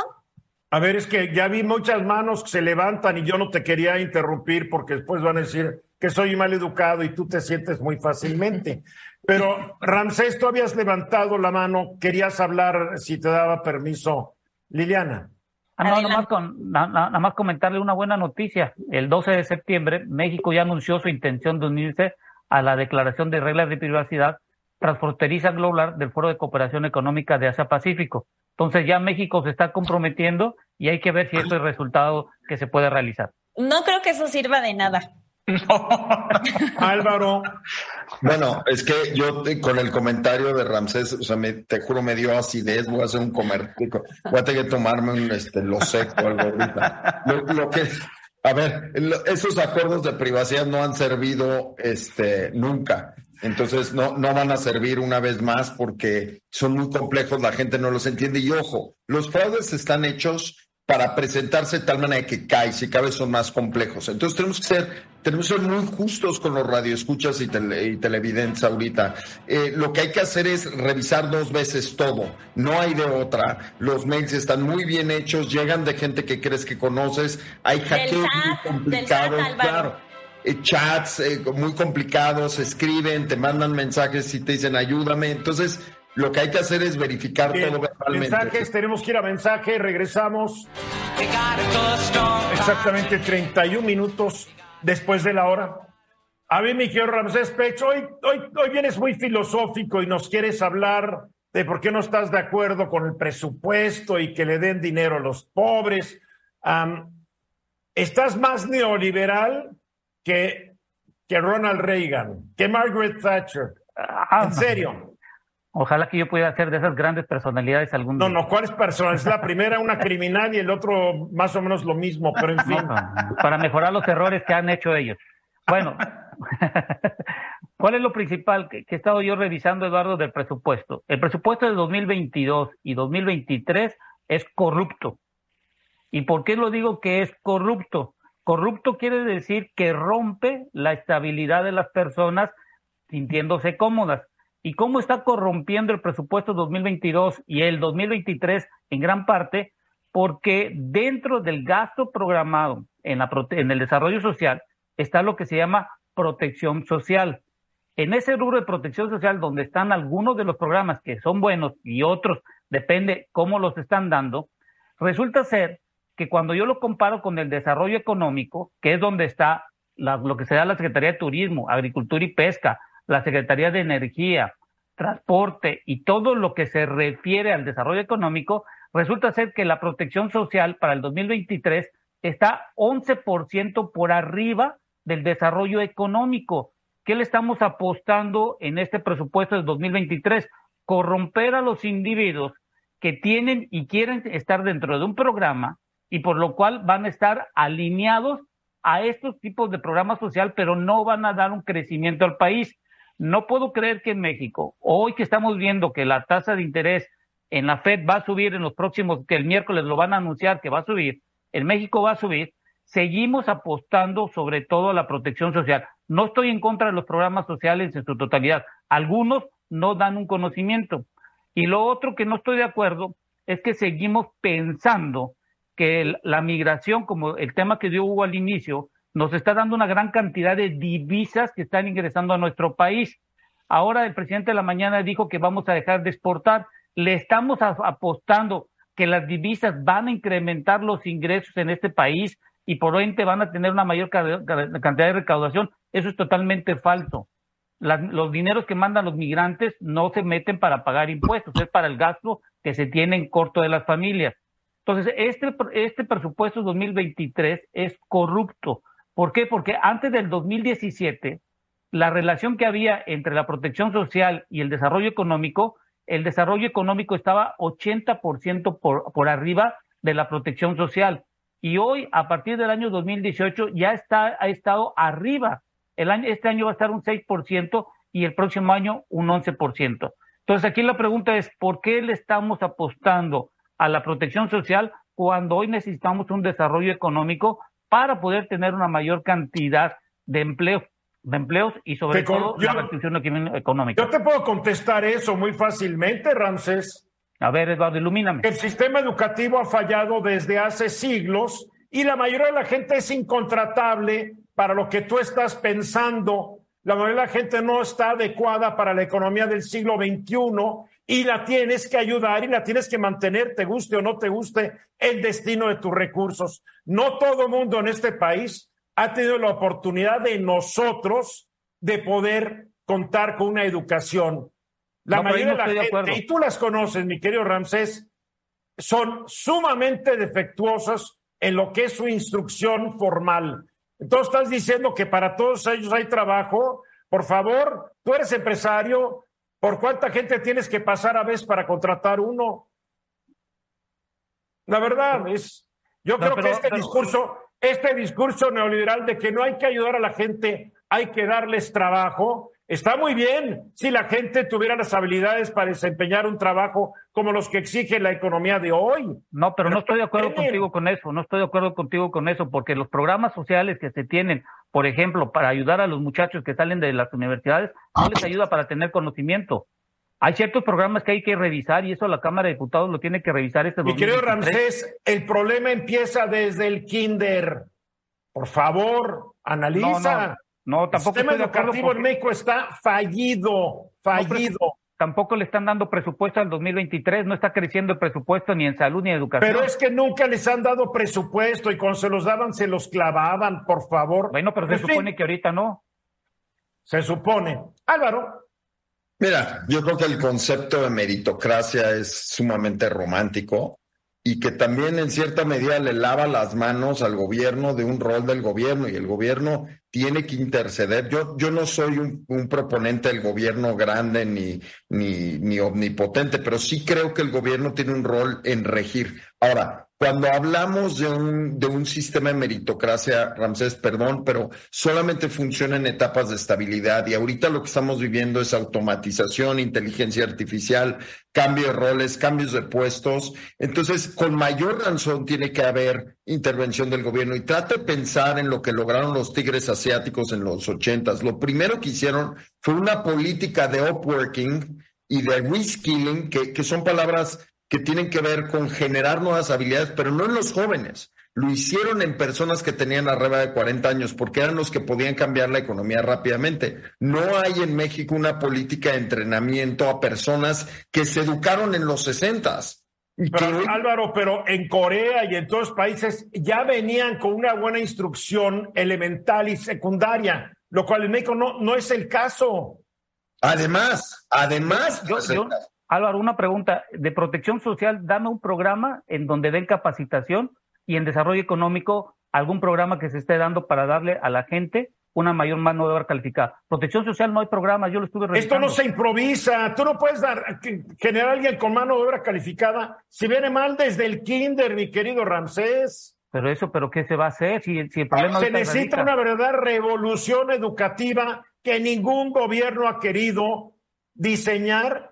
Speaker 2: A ver, es que ya vi muchas manos que se levantan y yo no te quería interrumpir porque después van a decir que soy mal educado y tú te sientes muy fácilmente. (laughs) Pero Ramsés, tú habías levantado la mano, querías hablar si te daba permiso. Liliana.
Speaker 3: Ah, no, nada más, con, nada, nada más comentarle una buena noticia. El 12 de septiembre, México ya anunció su intención de unirse a la Declaración de Reglas de Privacidad Transfronteriza Global del Foro de Cooperación Económica de Asia-Pacífico. Entonces ya México se está comprometiendo y hay que ver si esto es el resultado que se puede realizar.
Speaker 4: No creo que eso sirva de nada. (laughs)
Speaker 2: Álvaro.
Speaker 6: Bueno, es que yo con el comentario de Ramsés, o sea, me, te juro, me dio acidez, voy a hacer un comer, voy a tener que tomarme un este, lo seco algo ahorita. Lo, que, a ver, esos acuerdos de privacidad no han servido este, nunca. Entonces no, no van a servir una vez más porque son muy complejos, la gente no los entiende. Y ojo, los fraudes están hechos para presentarse de tal manera que cae, si vez son más complejos. Entonces tenemos que ser, tenemos que ser muy justos con los radioescuchas y, y televidentes ahorita. Eh, lo que hay que hacer es revisar dos veces todo, no hay de otra. Los mails están muy bien hechos, llegan de gente que crees que conoces, hay hackeos muy complicados, claro. Eh, chats eh, muy complicados, escriben, te mandan mensajes y te dicen ayúdame. Entonces, lo que hay que hacer es verificar todo verbalmente.
Speaker 2: Mensajes, tenemos que ir a mensaje, regresamos. Exactamente 31 minutos después de la hora. A ver, mi querido Ramsés Pech, hoy, hoy, hoy vienes muy filosófico y nos quieres hablar de por qué no estás de acuerdo con el presupuesto y que le den dinero a los pobres. estás más neoliberal que, que Ronald Reagan, que Margaret Thatcher. Ah, en serio.
Speaker 3: Ojalá que yo pudiera ser de esas grandes personalidades algún
Speaker 2: día. No, no, ¿cuáles personas? La primera una criminal y el otro más o menos lo mismo, pero en fin.
Speaker 3: para mejorar los errores que han hecho ellos. Bueno, (laughs) ¿cuál es lo principal que, he estado yo revisando, Eduardo, del presupuesto? El presupuesto de 2022 y 2023 es corrupto. ¿Y por qué lo digo que es corrupto? Corrupto quiere decir que rompe la estabilidad de las personas sintiéndose cómodas y cómo está corrompiendo el presupuesto 2022 y el 2023 en gran parte porque dentro del gasto programado en, la, en el desarrollo social está lo que se llama protección social. En ese rubro de protección social, donde están algunos de los programas que son buenos y otros, depende cómo los están dando, resulta ser que cuando yo lo comparo con el desarrollo económico, que es donde está lo que se da la Secretaría de Turismo, Agricultura y Pesca, la Secretaría de Energía, Transporte y todo lo que se refiere al desarrollo económico, resulta ser que la protección social para el 2023 está 11% por arriba del desarrollo económico. ¿Qué le estamos apostando en este presupuesto del 2023? Corromper a los individuos que tienen y quieren estar dentro de un programa y por lo cual van a estar alineados a estos tipos de programas social, pero no van a dar un crecimiento al país. No puedo creer que en México, hoy que estamos viendo que la tasa de interés en la Fed va a subir en los próximos, que el miércoles lo van a anunciar que va a subir, en México va a subir, seguimos apostando sobre todo a la protección social. No estoy en contra de los programas sociales en su totalidad. Algunos no dan un conocimiento. Y lo otro que no estoy de acuerdo es que seguimos pensando que la migración, como el tema que dio Hugo al inicio, nos está dando una gran cantidad de divisas que están ingresando a nuestro país. Ahora el presidente de la mañana dijo que vamos a dejar de exportar. Le estamos apostando que las divisas van a incrementar los ingresos en este país y por ende van a tener una mayor cantidad de recaudación. Eso es totalmente falso. los dineros que mandan los migrantes no se meten para pagar impuestos, es para el gasto que se tiene en corto de las familias. Entonces, este, este presupuesto 2023 es corrupto. ¿Por qué? Porque antes del 2017, la relación que había entre la protección social y el desarrollo económico, el desarrollo económico estaba 80% por, por arriba de la protección social. Y hoy, a partir del año 2018, ya está, ha estado arriba. El año, este año va a estar un 6% y el próximo año un 11%. Entonces, aquí la pregunta es, ¿por qué le estamos apostando a la protección social cuando hoy necesitamos un desarrollo económico para poder tener una mayor cantidad de empleos de empleos y sobre todo la restricción económica.
Speaker 2: Yo te puedo contestar eso muy fácilmente, Ramsés.
Speaker 3: A ver, Eduardo, ilumíname.
Speaker 2: El sistema educativo ha fallado desde hace siglos y la mayoría de la gente es incontratable para lo que tú estás pensando. La mayoría de la gente no está adecuada para la economía del siglo XXI y la tienes que ayudar y la tienes que mantener, te guste o no te guste el destino de tus recursos. No todo mundo en este país ha tenido la oportunidad de nosotros de poder contar con una educación. La mayoría de la gente, y tú las conoces, mi querido Ramsés, son sumamente defectuosos en lo que es su instrucción formal. Entonces estás diciendo que para todos ellos hay trabajo, Por favor, tú eres empresario, ¿por cuánta gente tienes que pasar a vez para contratar uno? La verdad es, yo creo que este discurso, este discurso neoliberal de que no hay que ayudar a la gente, hay que darles trabajo, Está muy bien si la gente tuviera las habilidades para desempeñar un trabajo como los que exige la economía de hoy.
Speaker 3: No, pero, no estoy de acuerdo contigo con eso, no estoy de acuerdo contigo con eso, porque los programas sociales que se tienen, por ejemplo, para ayudar a los muchachos que salen de las universidades, no les ayuda para tener conocimiento. Hay ciertos programas que hay que revisar y eso la Cámara de Diputados lo tiene que revisar este
Speaker 2: Mi querido Ramsés, el problema empieza desde el kinder. Por favor, analiza.
Speaker 3: No, tampoco.
Speaker 2: El sistema educativo en México está fallido, fallido.
Speaker 3: tampoco le están dando presupuesto al 2023, no está creciendo el presupuesto ni en salud ni en educación.
Speaker 2: Pero es que nunca les han dado presupuesto y cuando se los daban se los clavaban, por favor.
Speaker 3: Bueno, pero se supone que ahorita no.
Speaker 2: Se supone. Álvaro.
Speaker 6: Mira, yo creo que el concepto de meritocracia es sumamente romántico y que también en cierta medida le lava las manos al gobierno de un rol del gobierno y el gobierno tiene que interceder. Yo, yo no soy un, proponente del gobierno grande ni, ni, ni omnipotente, pero sí creo que el gobierno tiene un rol en regir. Ahora, cuando hablamos de un, de un sistema de meritocracia, Ramsés, perdón, pero solamente funciona en etapas de estabilidad y ahorita lo que estamos viviendo es automatización, inteligencia artificial, cambio de roles, cambios de puestos. Entonces, con mayor razón tiene que haber intervención del gobierno y trate de pensar en lo que lograron los tigres asiáticos en los ochentas. Lo primero que hicieron fue una política de upworking y de reskilling, que, que son palabras que tienen que ver con generar nuevas habilidades, pero no en los jóvenes. Lo hicieron en personas que tenían arriba de 40 años, porque eran los que podían cambiar la economía rápidamente. No hay en México una política de entrenamiento a personas que se educaron en los 60
Speaker 2: pero, Álvaro, pero en Corea y en todos los países ya venían con una buena instrucción elemental y secundaria, lo cual en México no, no es el caso.
Speaker 6: Además, además,
Speaker 3: Álvaro, una pregunta. De protección social, dame un programa en donde den capacitación y en desarrollo económico algún programa que se esté dando para darle a la gente una mayor mano de obra calificada. Protección social no hay programa, yo lo estuve
Speaker 2: revisando. Esto no se improvisa, tú no puedes dar, generar a alguien con mano de obra calificada si viene mal desde el kinder, mi querido Ramsés.
Speaker 3: Pero eso, ¿pero qué se va a hacer si, el problema...
Speaker 2: Se necesita una verdadera revolución educativa que ningún gobierno ha querido diseñar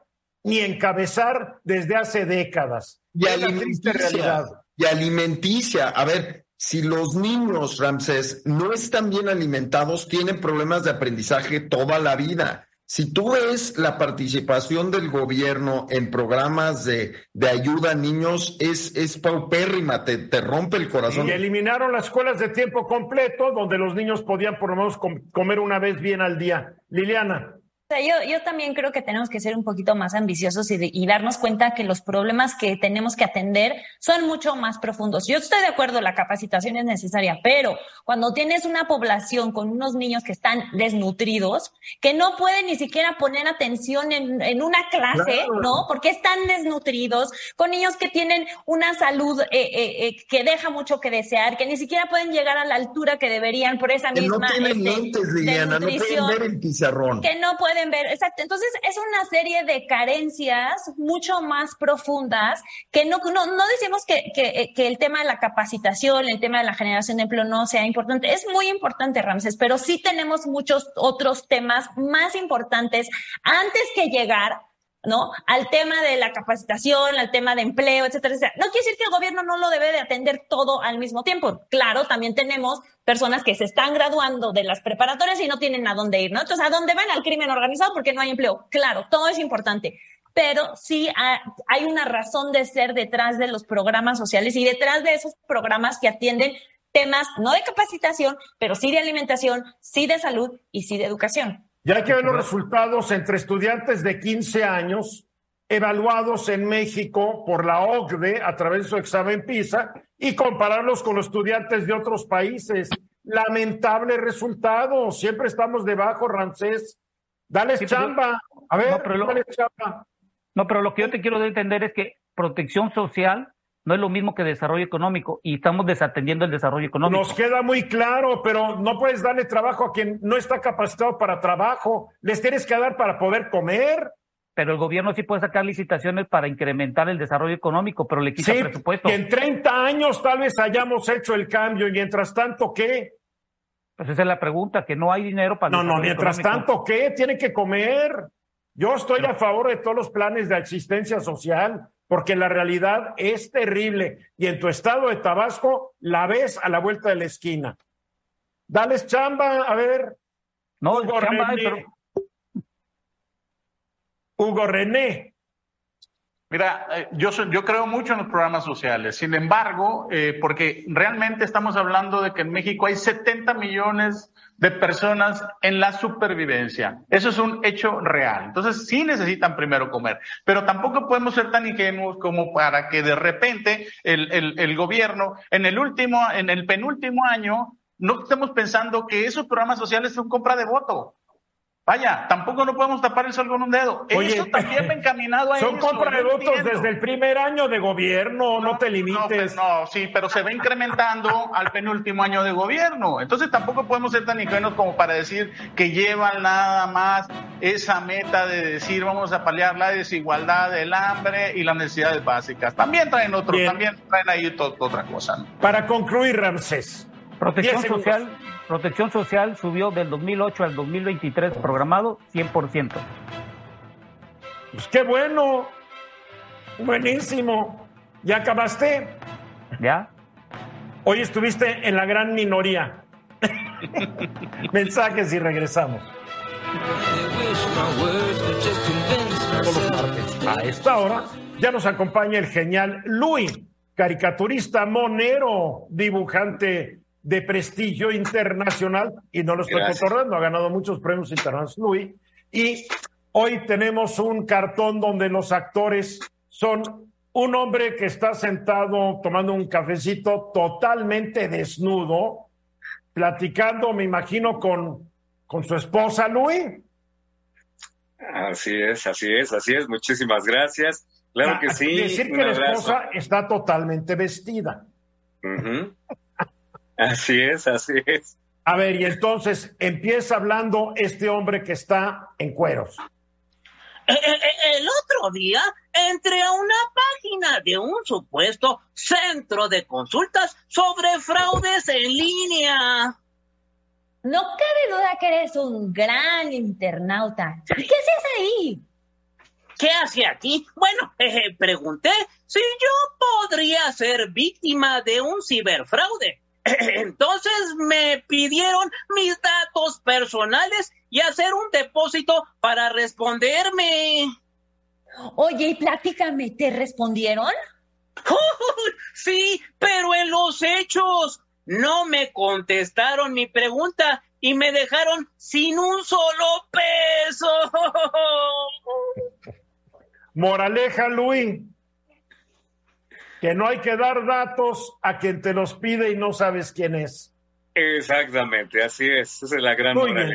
Speaker 2: ni encabezar desde hace décadas.
Speaker 6: Y alimenticia, y alimenticia. A ver, si los niños, Ramsés, no están bien alimentados, tienen problemas de aprendizaje toda la vida. Si tú ves la participación del gobierno en programas de, de ayuda a niños, es, es paupérrima, te, te, rompe el corazón.
Speaker 2: Y eliminaron las escuelas de tiempo completo, donde los niños podían por lo menos comer una vez bien al día. Liliana
Speaker 4: yo, yo también creo que tenemos que ser un poquito más ambiciosos y, y, darnos cuenta que los problemas que tenemos que atender son mucho más profundos. Yo estoy de acuerdo, la capacitación es necesaria, pero cuando tienes una población con unos niños que están desnutridos, que no pueden ni siquiera poner atención en, en una clase, ¿no? Porque están desnutridos, con niños que tienen una salud eh, eh, eh, que deja mucho que desear, que ni siquiera pueden llegar a la altura que deberían por esa misma...
Speaker 6: Que no tienen este, lentes, Liliana, no pueden ver el pizarrón.
Speaker 4: Que no pueden Entonces, es una serie de carencias mucho más profundas que no, decimos que, que, que, el tema de la capacitación, el tema de la generación de empleo no sea importante. Es muy importante, Ramses, pero sí tenemos muchos otros temas más importantes antes que llegar ¿no? Al tema de la capacitación, al tema de empleo, etcétera, etcétera. No quiere decir que el gobierno no lo debe de atender todo al mismo tiempo. Claro, también tenemos personas que se están graduando de las preparatorias y no tienen a dónde ir, ¿no? Entonces, ¿a dónde van? Al crimen organizado porque no hay empleo. Claro, todo es importante. Pero sí hay una razón de ser detrás de los programas sociales y detrás de esos programas que atienden temas no de capacitación, pero sí de alimentación, sí de salud y sí de educación.
Speaker 2: Ya hay que ver los resultados entre estudiantes de 15 años evaluados en México por la OCDE a través de su examen PISA y compararlos con los estudiantes de otros países. Lamentable resultado. Siempre estamos debajo, Rancés. Dale chamba. A ver,
Speaker 3: no, pero lo,
Speaker 2: dale chamba.
Speaker 3: No, pero lo que yo te quiero entender es que protección social no es lo mismo que desarrollo económico y estamos desatendiendo el desarrollo económico.
Speaker 2: Nos queda muy claro, pero no puedes darle trabajo a quien no está capacitado para trabajo. Les tienes que dar para poder comer.
Speaker 3: Pero el gobierno sí puede sacar licitaciones para incrementar el desarrollo económico, pero le quita
Speaker 2: Sí,
Speaker 3: presupuesto.
Speaker 2: que en 30 años tal vez hayamos hecho el cambio y mientras tanto, ¿qué?
Speaker 3: Pues esa es la pregunta, que no hay dinero para
Speaker 2: No, no, mientras
Speaker 3: económico.
Speaker 2: tanto, ¿qué? Tienen que comer. Yo estoy a favor de todos los planes de asistencia social, porque la realidad es terrible. Y en tu estado de Tabasco la ves a la vuelta de la esquina. Dales chamba, a ver.
Speaker 3: No,
Speaker 2: Hugo
Speaker 3: chamba hay,
Speaker 2: René.
Speaker 3: pero-
Speaker 2: Hugo René.
Speaker 5: Mira, eh, yo, soy- yo creo mucho en los programas sociales. Sin embargo, eh, porque realmente estamos hablando de que en México hay 70 millones de personas en la supervivencia. Eso es un hecho real. Entonces, sí necesitan primero comer, pero tampoco podemos ser tan ingenuos como para que de repente el, el, el gobierno, en el último, en el penúltimo año, no estemos pensando que esos programas sociales son compra de voto. Vaya, tampoco no podemos tapar el sol con un dedo.
Speaker 2: Oye,
Speaker 5: Eso también va (laughs) encaminado a
Speaker 2: Son
Speaker 5: eso.
Speaker 2: compra de
Speaker 5: no
Speaker 2: votos desde el primer año de gobierno, no, te
Speaker 5: No,
Speaker 2: limites.
Speaker 5: pues no, sí, pero se va incrementando al penúltimo año de gobierno. Entonces tampoco podemos ser tan ingenuos como para decir que llevan nada más esa meta de decir vamos a paliar la desigualdad, el hambre y las necesidades básicas. También traen otro,
Speaker 2: Bien.
Speaker 5: también traen ahí otra cosa. ¿no?
Speaker 2: Para concluir, Ramsés.
Speaker 3: Protección social, protección social subió del 2008 al 2023 programado 100%.
Speaker 2: Pues qué bueno. Buenísimo. ¿Ya acabaste?
Speaker 3: ¿Ya?
Speaker 2: Hoy estuviste en la gran minoría. (laughs) Mensajes y regresamos. A esta hora ya nos acompaña el genial Luis, caricaturista monero, dibujante de prestigio internacional, y no lo estoy
Speaker 7: Gracias.
Speaker 2: ha ganado muchos premios internacionales Luis. Y hoy tenemos un cartón donde los actores son un hombre que está sentado tomando un cafecito totalmente desnudo, platicando, me imagino, con, con su esposa Luis.
Speaker 7: Así es, así es, así es. Muchísimas gracias. Claro que
Speaker 2: Ah,
Speaker 7: sí.
Speaker 2: Decir que la esposa está totalmente vestida.
Speaker 7: Así es, así es.
Speaker 2: A ver, y entonces empieza hablando este hombre que está en cueros.
Speaker 8: Eh, eh, eh, El otro día entré a una página de un supuesto centro de consultas sobre fraudes en línea.
Speaker 4: No cabe duda que eres un gran internauta. ¿Y qué haces ahí?
Speaker 8: ¿Qué hace aquí? Bueno, eh, pregunté si yo podría ser víctima de un ciberfraude. (clears throat) Entonces me pidieron mis datos personales y hacer un depósito para responderme.
Speaker 4: Oye, y platícame, ¿te respondieron? (laughs)
Speaker 8: Sí, pero en los hechos no me contestaron mi pregunta y me dejaron sin un solo peso. (laughs)
Speaker 2: Moraleja, Luis, que no hay que dar datos a quien te los pide y no sabes quién es.
Speaker 7: Exactamente, así es. Esa es la gran
Speaker 2: Muy bien.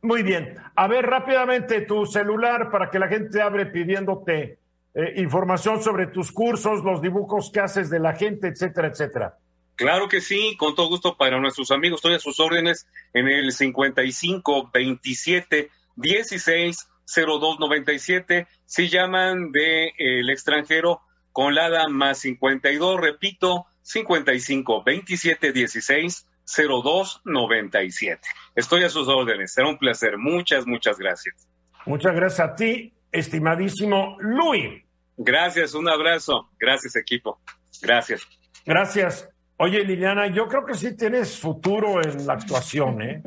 Speaker 2: Muy bien. A ver rápidamente tu celular para que la gente abre pidiéndote eh, información sobre tus cursos, los dibujos que haces de la gente, etcétera, etcétera.
Speaker 7: Claro que sí, con todo gusto para nuestros amigos. Estoy a sus órdenes en el 55 27 16 02 97. Si llaman de eh, el extranjero con la ADA más 52, repito, 55 27 16 02 97. Estoy a sus órdenes. Será un placer. Muchas, muchas gracias.
Speaker 2: Muchas gracias a ti, estimadísimo Luis.
Speaker 7: Gracias, un abrazo. Gracias, equipo. Gracias.
Speaker 2: Gracias. Oye, Liliana, yo creo que sí tienes futuro en la actuación, ¿eh?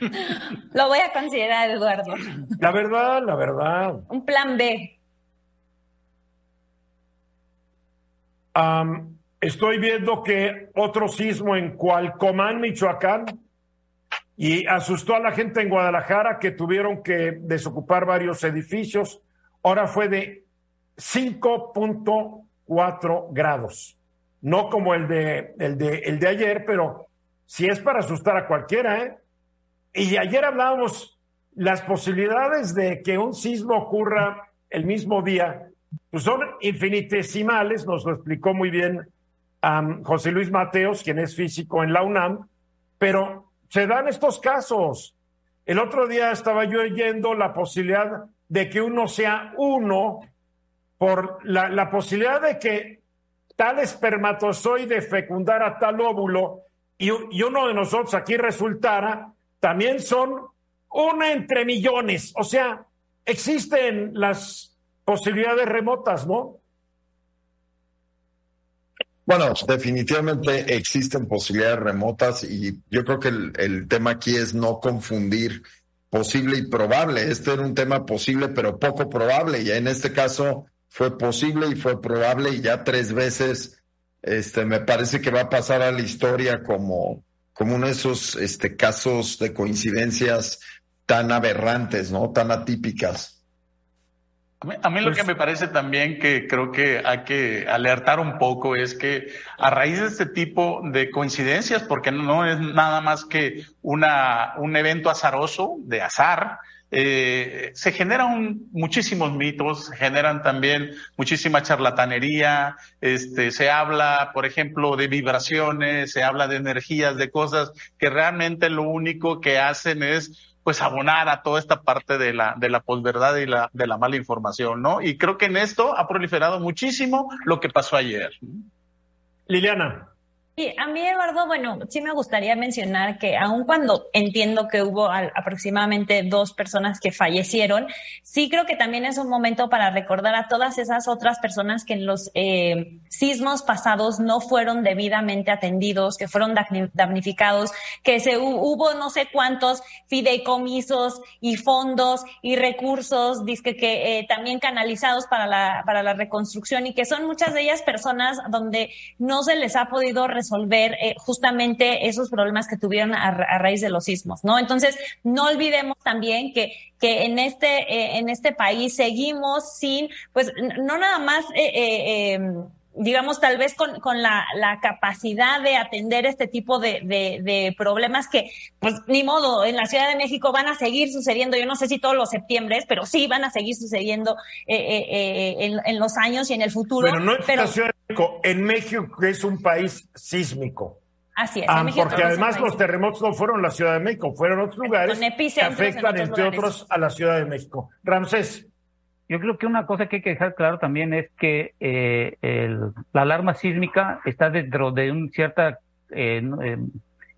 Speaker 2: (laughs)
Speaker 4: Lo voy a considerar, Eduardo.
Speaker 2: La verdad, la verdad.
Speaker 4: Un plan B.
Speaker 2: Am, estoy viendo que otro sismo en Cualcomán, Michoacán, y asustó a la gente en Guadalajara que tuvieron que desocupar varios edificios. Ahora fue de 5.4 grados. No como el de, el, de, el de ayer, pero sí es para asustar a cualquiera. ¿eh? Y ayer hablábamos las posibilidades de que un sismo ocurra el mismo día pues son infinitesimales, nos lo explicó muy bien José Luis Mateos, quien es físico en la UNAM, pero se dan estos casos. El otro día estaba yo oyendo la posibilidad de que uno sea uno por la, posibilidad de que tal espermatozoide fecundara tal óvulo y, y, uno de nosotros aquí resultara, también son una entre millones. O sea, existen las posibilidades remotas, ¿no?
Speaker 6: Bueno, definitivamente existen posibilidades remotas y yo creo que el, el, tema aquí es no confundir posible y probable. Este era un tema posible pero poco probable y en este caso fue posible y fue probable y ya tres veces este me parece que va a pasar a la historia como como uno de esos este casos de coincidencias tan aberrantes, ¿no? Tan atípicas.
Speaker 5: A mí, lo que pues me parece también que creo que hay que alertar un poco es que a raíz de este tipo de coincidencias, porque no es nada más que una, un evento azaroso de azar, eh, se generan muchísimos mitos, se generan también muchísima charlatanería, este, se habla, por ejemplo, de vibraciones, se habla de energías, de cosas que realmente lo único que hacen es pues abonar a toda esta parte de la, de la posverdad y la, de la mala información, ¿no? Y creo que en esto ha proliferado muchísimo lo que pasó ayer.
Speaker 2: Liliana.
Speaker 4: Sí, a mí, Eduardo, bueno, sí me gustaría mencionar que aun cuando entiendo que hubo aproximadamente dos personas que fallecieron, sí creo que también es un momento para recordar a todas esas otras personas que en los eh, sismos pasados no fueron debidamente atendidos, que fueron damnificados, que se hubo no sé cuántos fideicomisos y fondos y recursos disque, que eh, también canalizados para la, para la reconstrucción y que son muchas de ellas personas donde no se les ha podido resolver eh, justamente esos problemas que tuvieron a, raíz de los sismos, ¿no? Entonces, no olvidemos también que, que en este, eh, en este país seguimos sin, pues, no nada más, eh, em, digamos, tal vez con, con la, la, capacidad de atender este tipo de, de, problemas que, pues, ni modo, en la Ciudad de México van a seguir sucediendo, yo no sé si todos los septiembre, pero sí van a seguir sucediendo en, en, los años y en el futuro.
Speaker 2: Pero no en la Ciudad en México, que es un país sísmico.
Speaker 4: Así es.
Speaker 2: Ah, porque además los terremotos no fueron la Ciudad de México, fueron otros lugares que afectan, entre otros, a la Ciudad de México. Ramsés.
Speaker 3: Yo creo que una cosa que hay que dejar claro también es que eh, la alarma sísmica está dentro de una cierta eh, eh,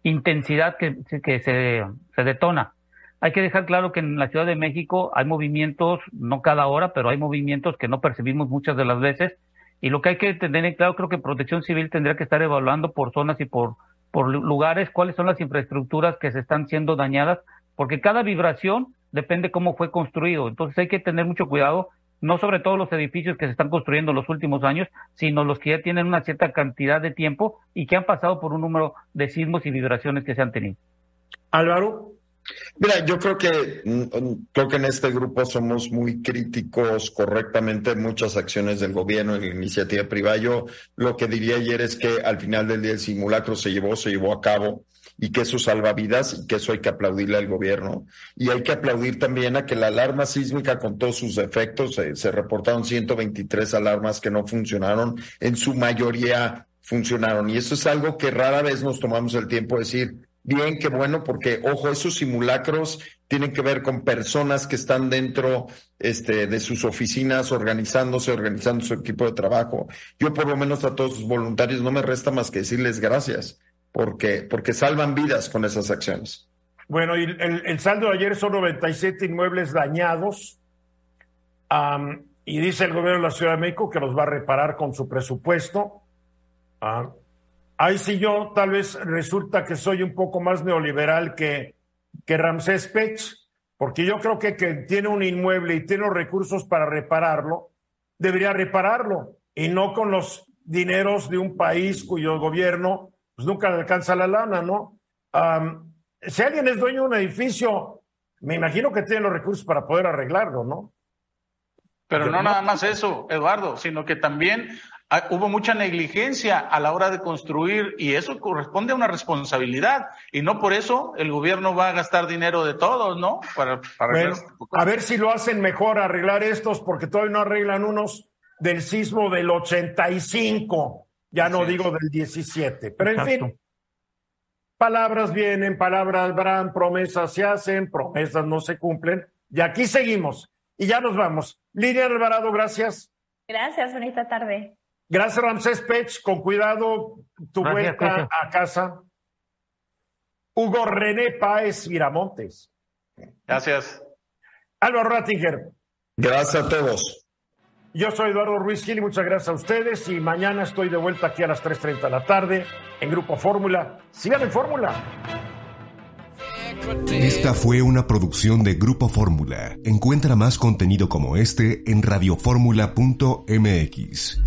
Speaker 3: intensidad que, que se, se detona. Hay que dejar claro que en la Ciudad de México hay movimientos, no cada hora, pero hay movimientos que no percibimos muchas de las veces y lo que hay que tener en claro, creo que Protección Civil tendría que estar evaluando por zonas y por, por lugares cuáles son las infraestructuras que se están siendo dañadas, porque cada vibración depende cómo fue construido. Entonces hay que tener mucho cuidado, no sobre todo los edificios que se están construyendo en los últimos años, sino los que ya tienen una cierta cantidad de tiempo y que han pasado por un número de sismos y vibraciones que se han tenido.
Speaker 2: Álvaro.
Speaker 6: Mira, yo creo que creo que en este grupo somos muy críticos correctamente en muchas acciones del gobierno en la iniciativa privada. Yo lo que diría ayer es que al final del día el simulacro se llevó, se llevó a cabo y que eso salva vidas y que eso hay que aplaudirle al gobierno. Y hay que aplaudir también a que la alarma sísmica con todos sus efectos, se, se reportaron 123 alarmas que no funcionaron, en su mayoría funcionaron. Y eso es algo que rara vez nos tomamos el tiempo de decir, Bien, qué bueno, porque ojo, esos simulacros tienen que ver con personas que están dentro este, de sus oficinas organizándose, organizando su equipo de trabajo. Yo por lo menos a todos sus voluntarios no me resta más que decirles gracias, porque, porque salvan vidas con esas acciones.
Speaker 2: Bueno, y el, saldo de ayer son 97 inmuebles dañados. y dice el gobierno de la Ciudad de México que los va a reparar con su presupuesto. Ah, Ahí sí yo tal vez resulta que soy un poco más neoliberal que, que Ramsés Pech, porque yo creo que quien tiene un inmueble y tiene los recursos para repararlo, debería repararlo y no con los dineros de un país cuyo gobierno pues, nunca alcanza la lana, ¿no? si alguien es dueño de un edificio, me imagino que tiene los recursos para poder arreglarlo, ¿no?
Speaker 5: Pero no nada más eso, Eduardo, sino que también Ah, hubo mucha negligencia a la hora de construir y eso corresponde a una responsabilidad y no por eso el gobierno va a gastar dinero de todos, ¿no?
Speaker 2: Para, a ver si lo hacen mejor arreglar estos porque todavía no arreglan unos del sismo del 85, ya no digo del 17, pero en fin, palabras vienen, palabras van, promesas se hacen, promesas no se cumplen, y aquí seguimos, y ya nos vamos. Lidia Alvarado, gracias.
Speaker 4: Gracias, bonita tarde.
Speaker 2: Gracias, Ramsés Pech, con cuidado tu
Speaker 3: Gracias,
Speaker 2: vuelta a casa. Hugo René Páez Miramontes.
Speaker 5: Gracias.
Speaker 2: Álvaro Rattinger.
Speaker 6: Gracias a todos.
Speaker 2: Yo soy Eduardo Ruiz Gil y muchas gracias a ustedes. Y mañana estoy de vuelta aquí a las 3:30 de la tarde en Grupo Fórmula. Sigan en Fórmula.
Speaker 1: Esta fue una producción de Grupo Fórmula. Encuentra más contenido como este en radioformula.mx.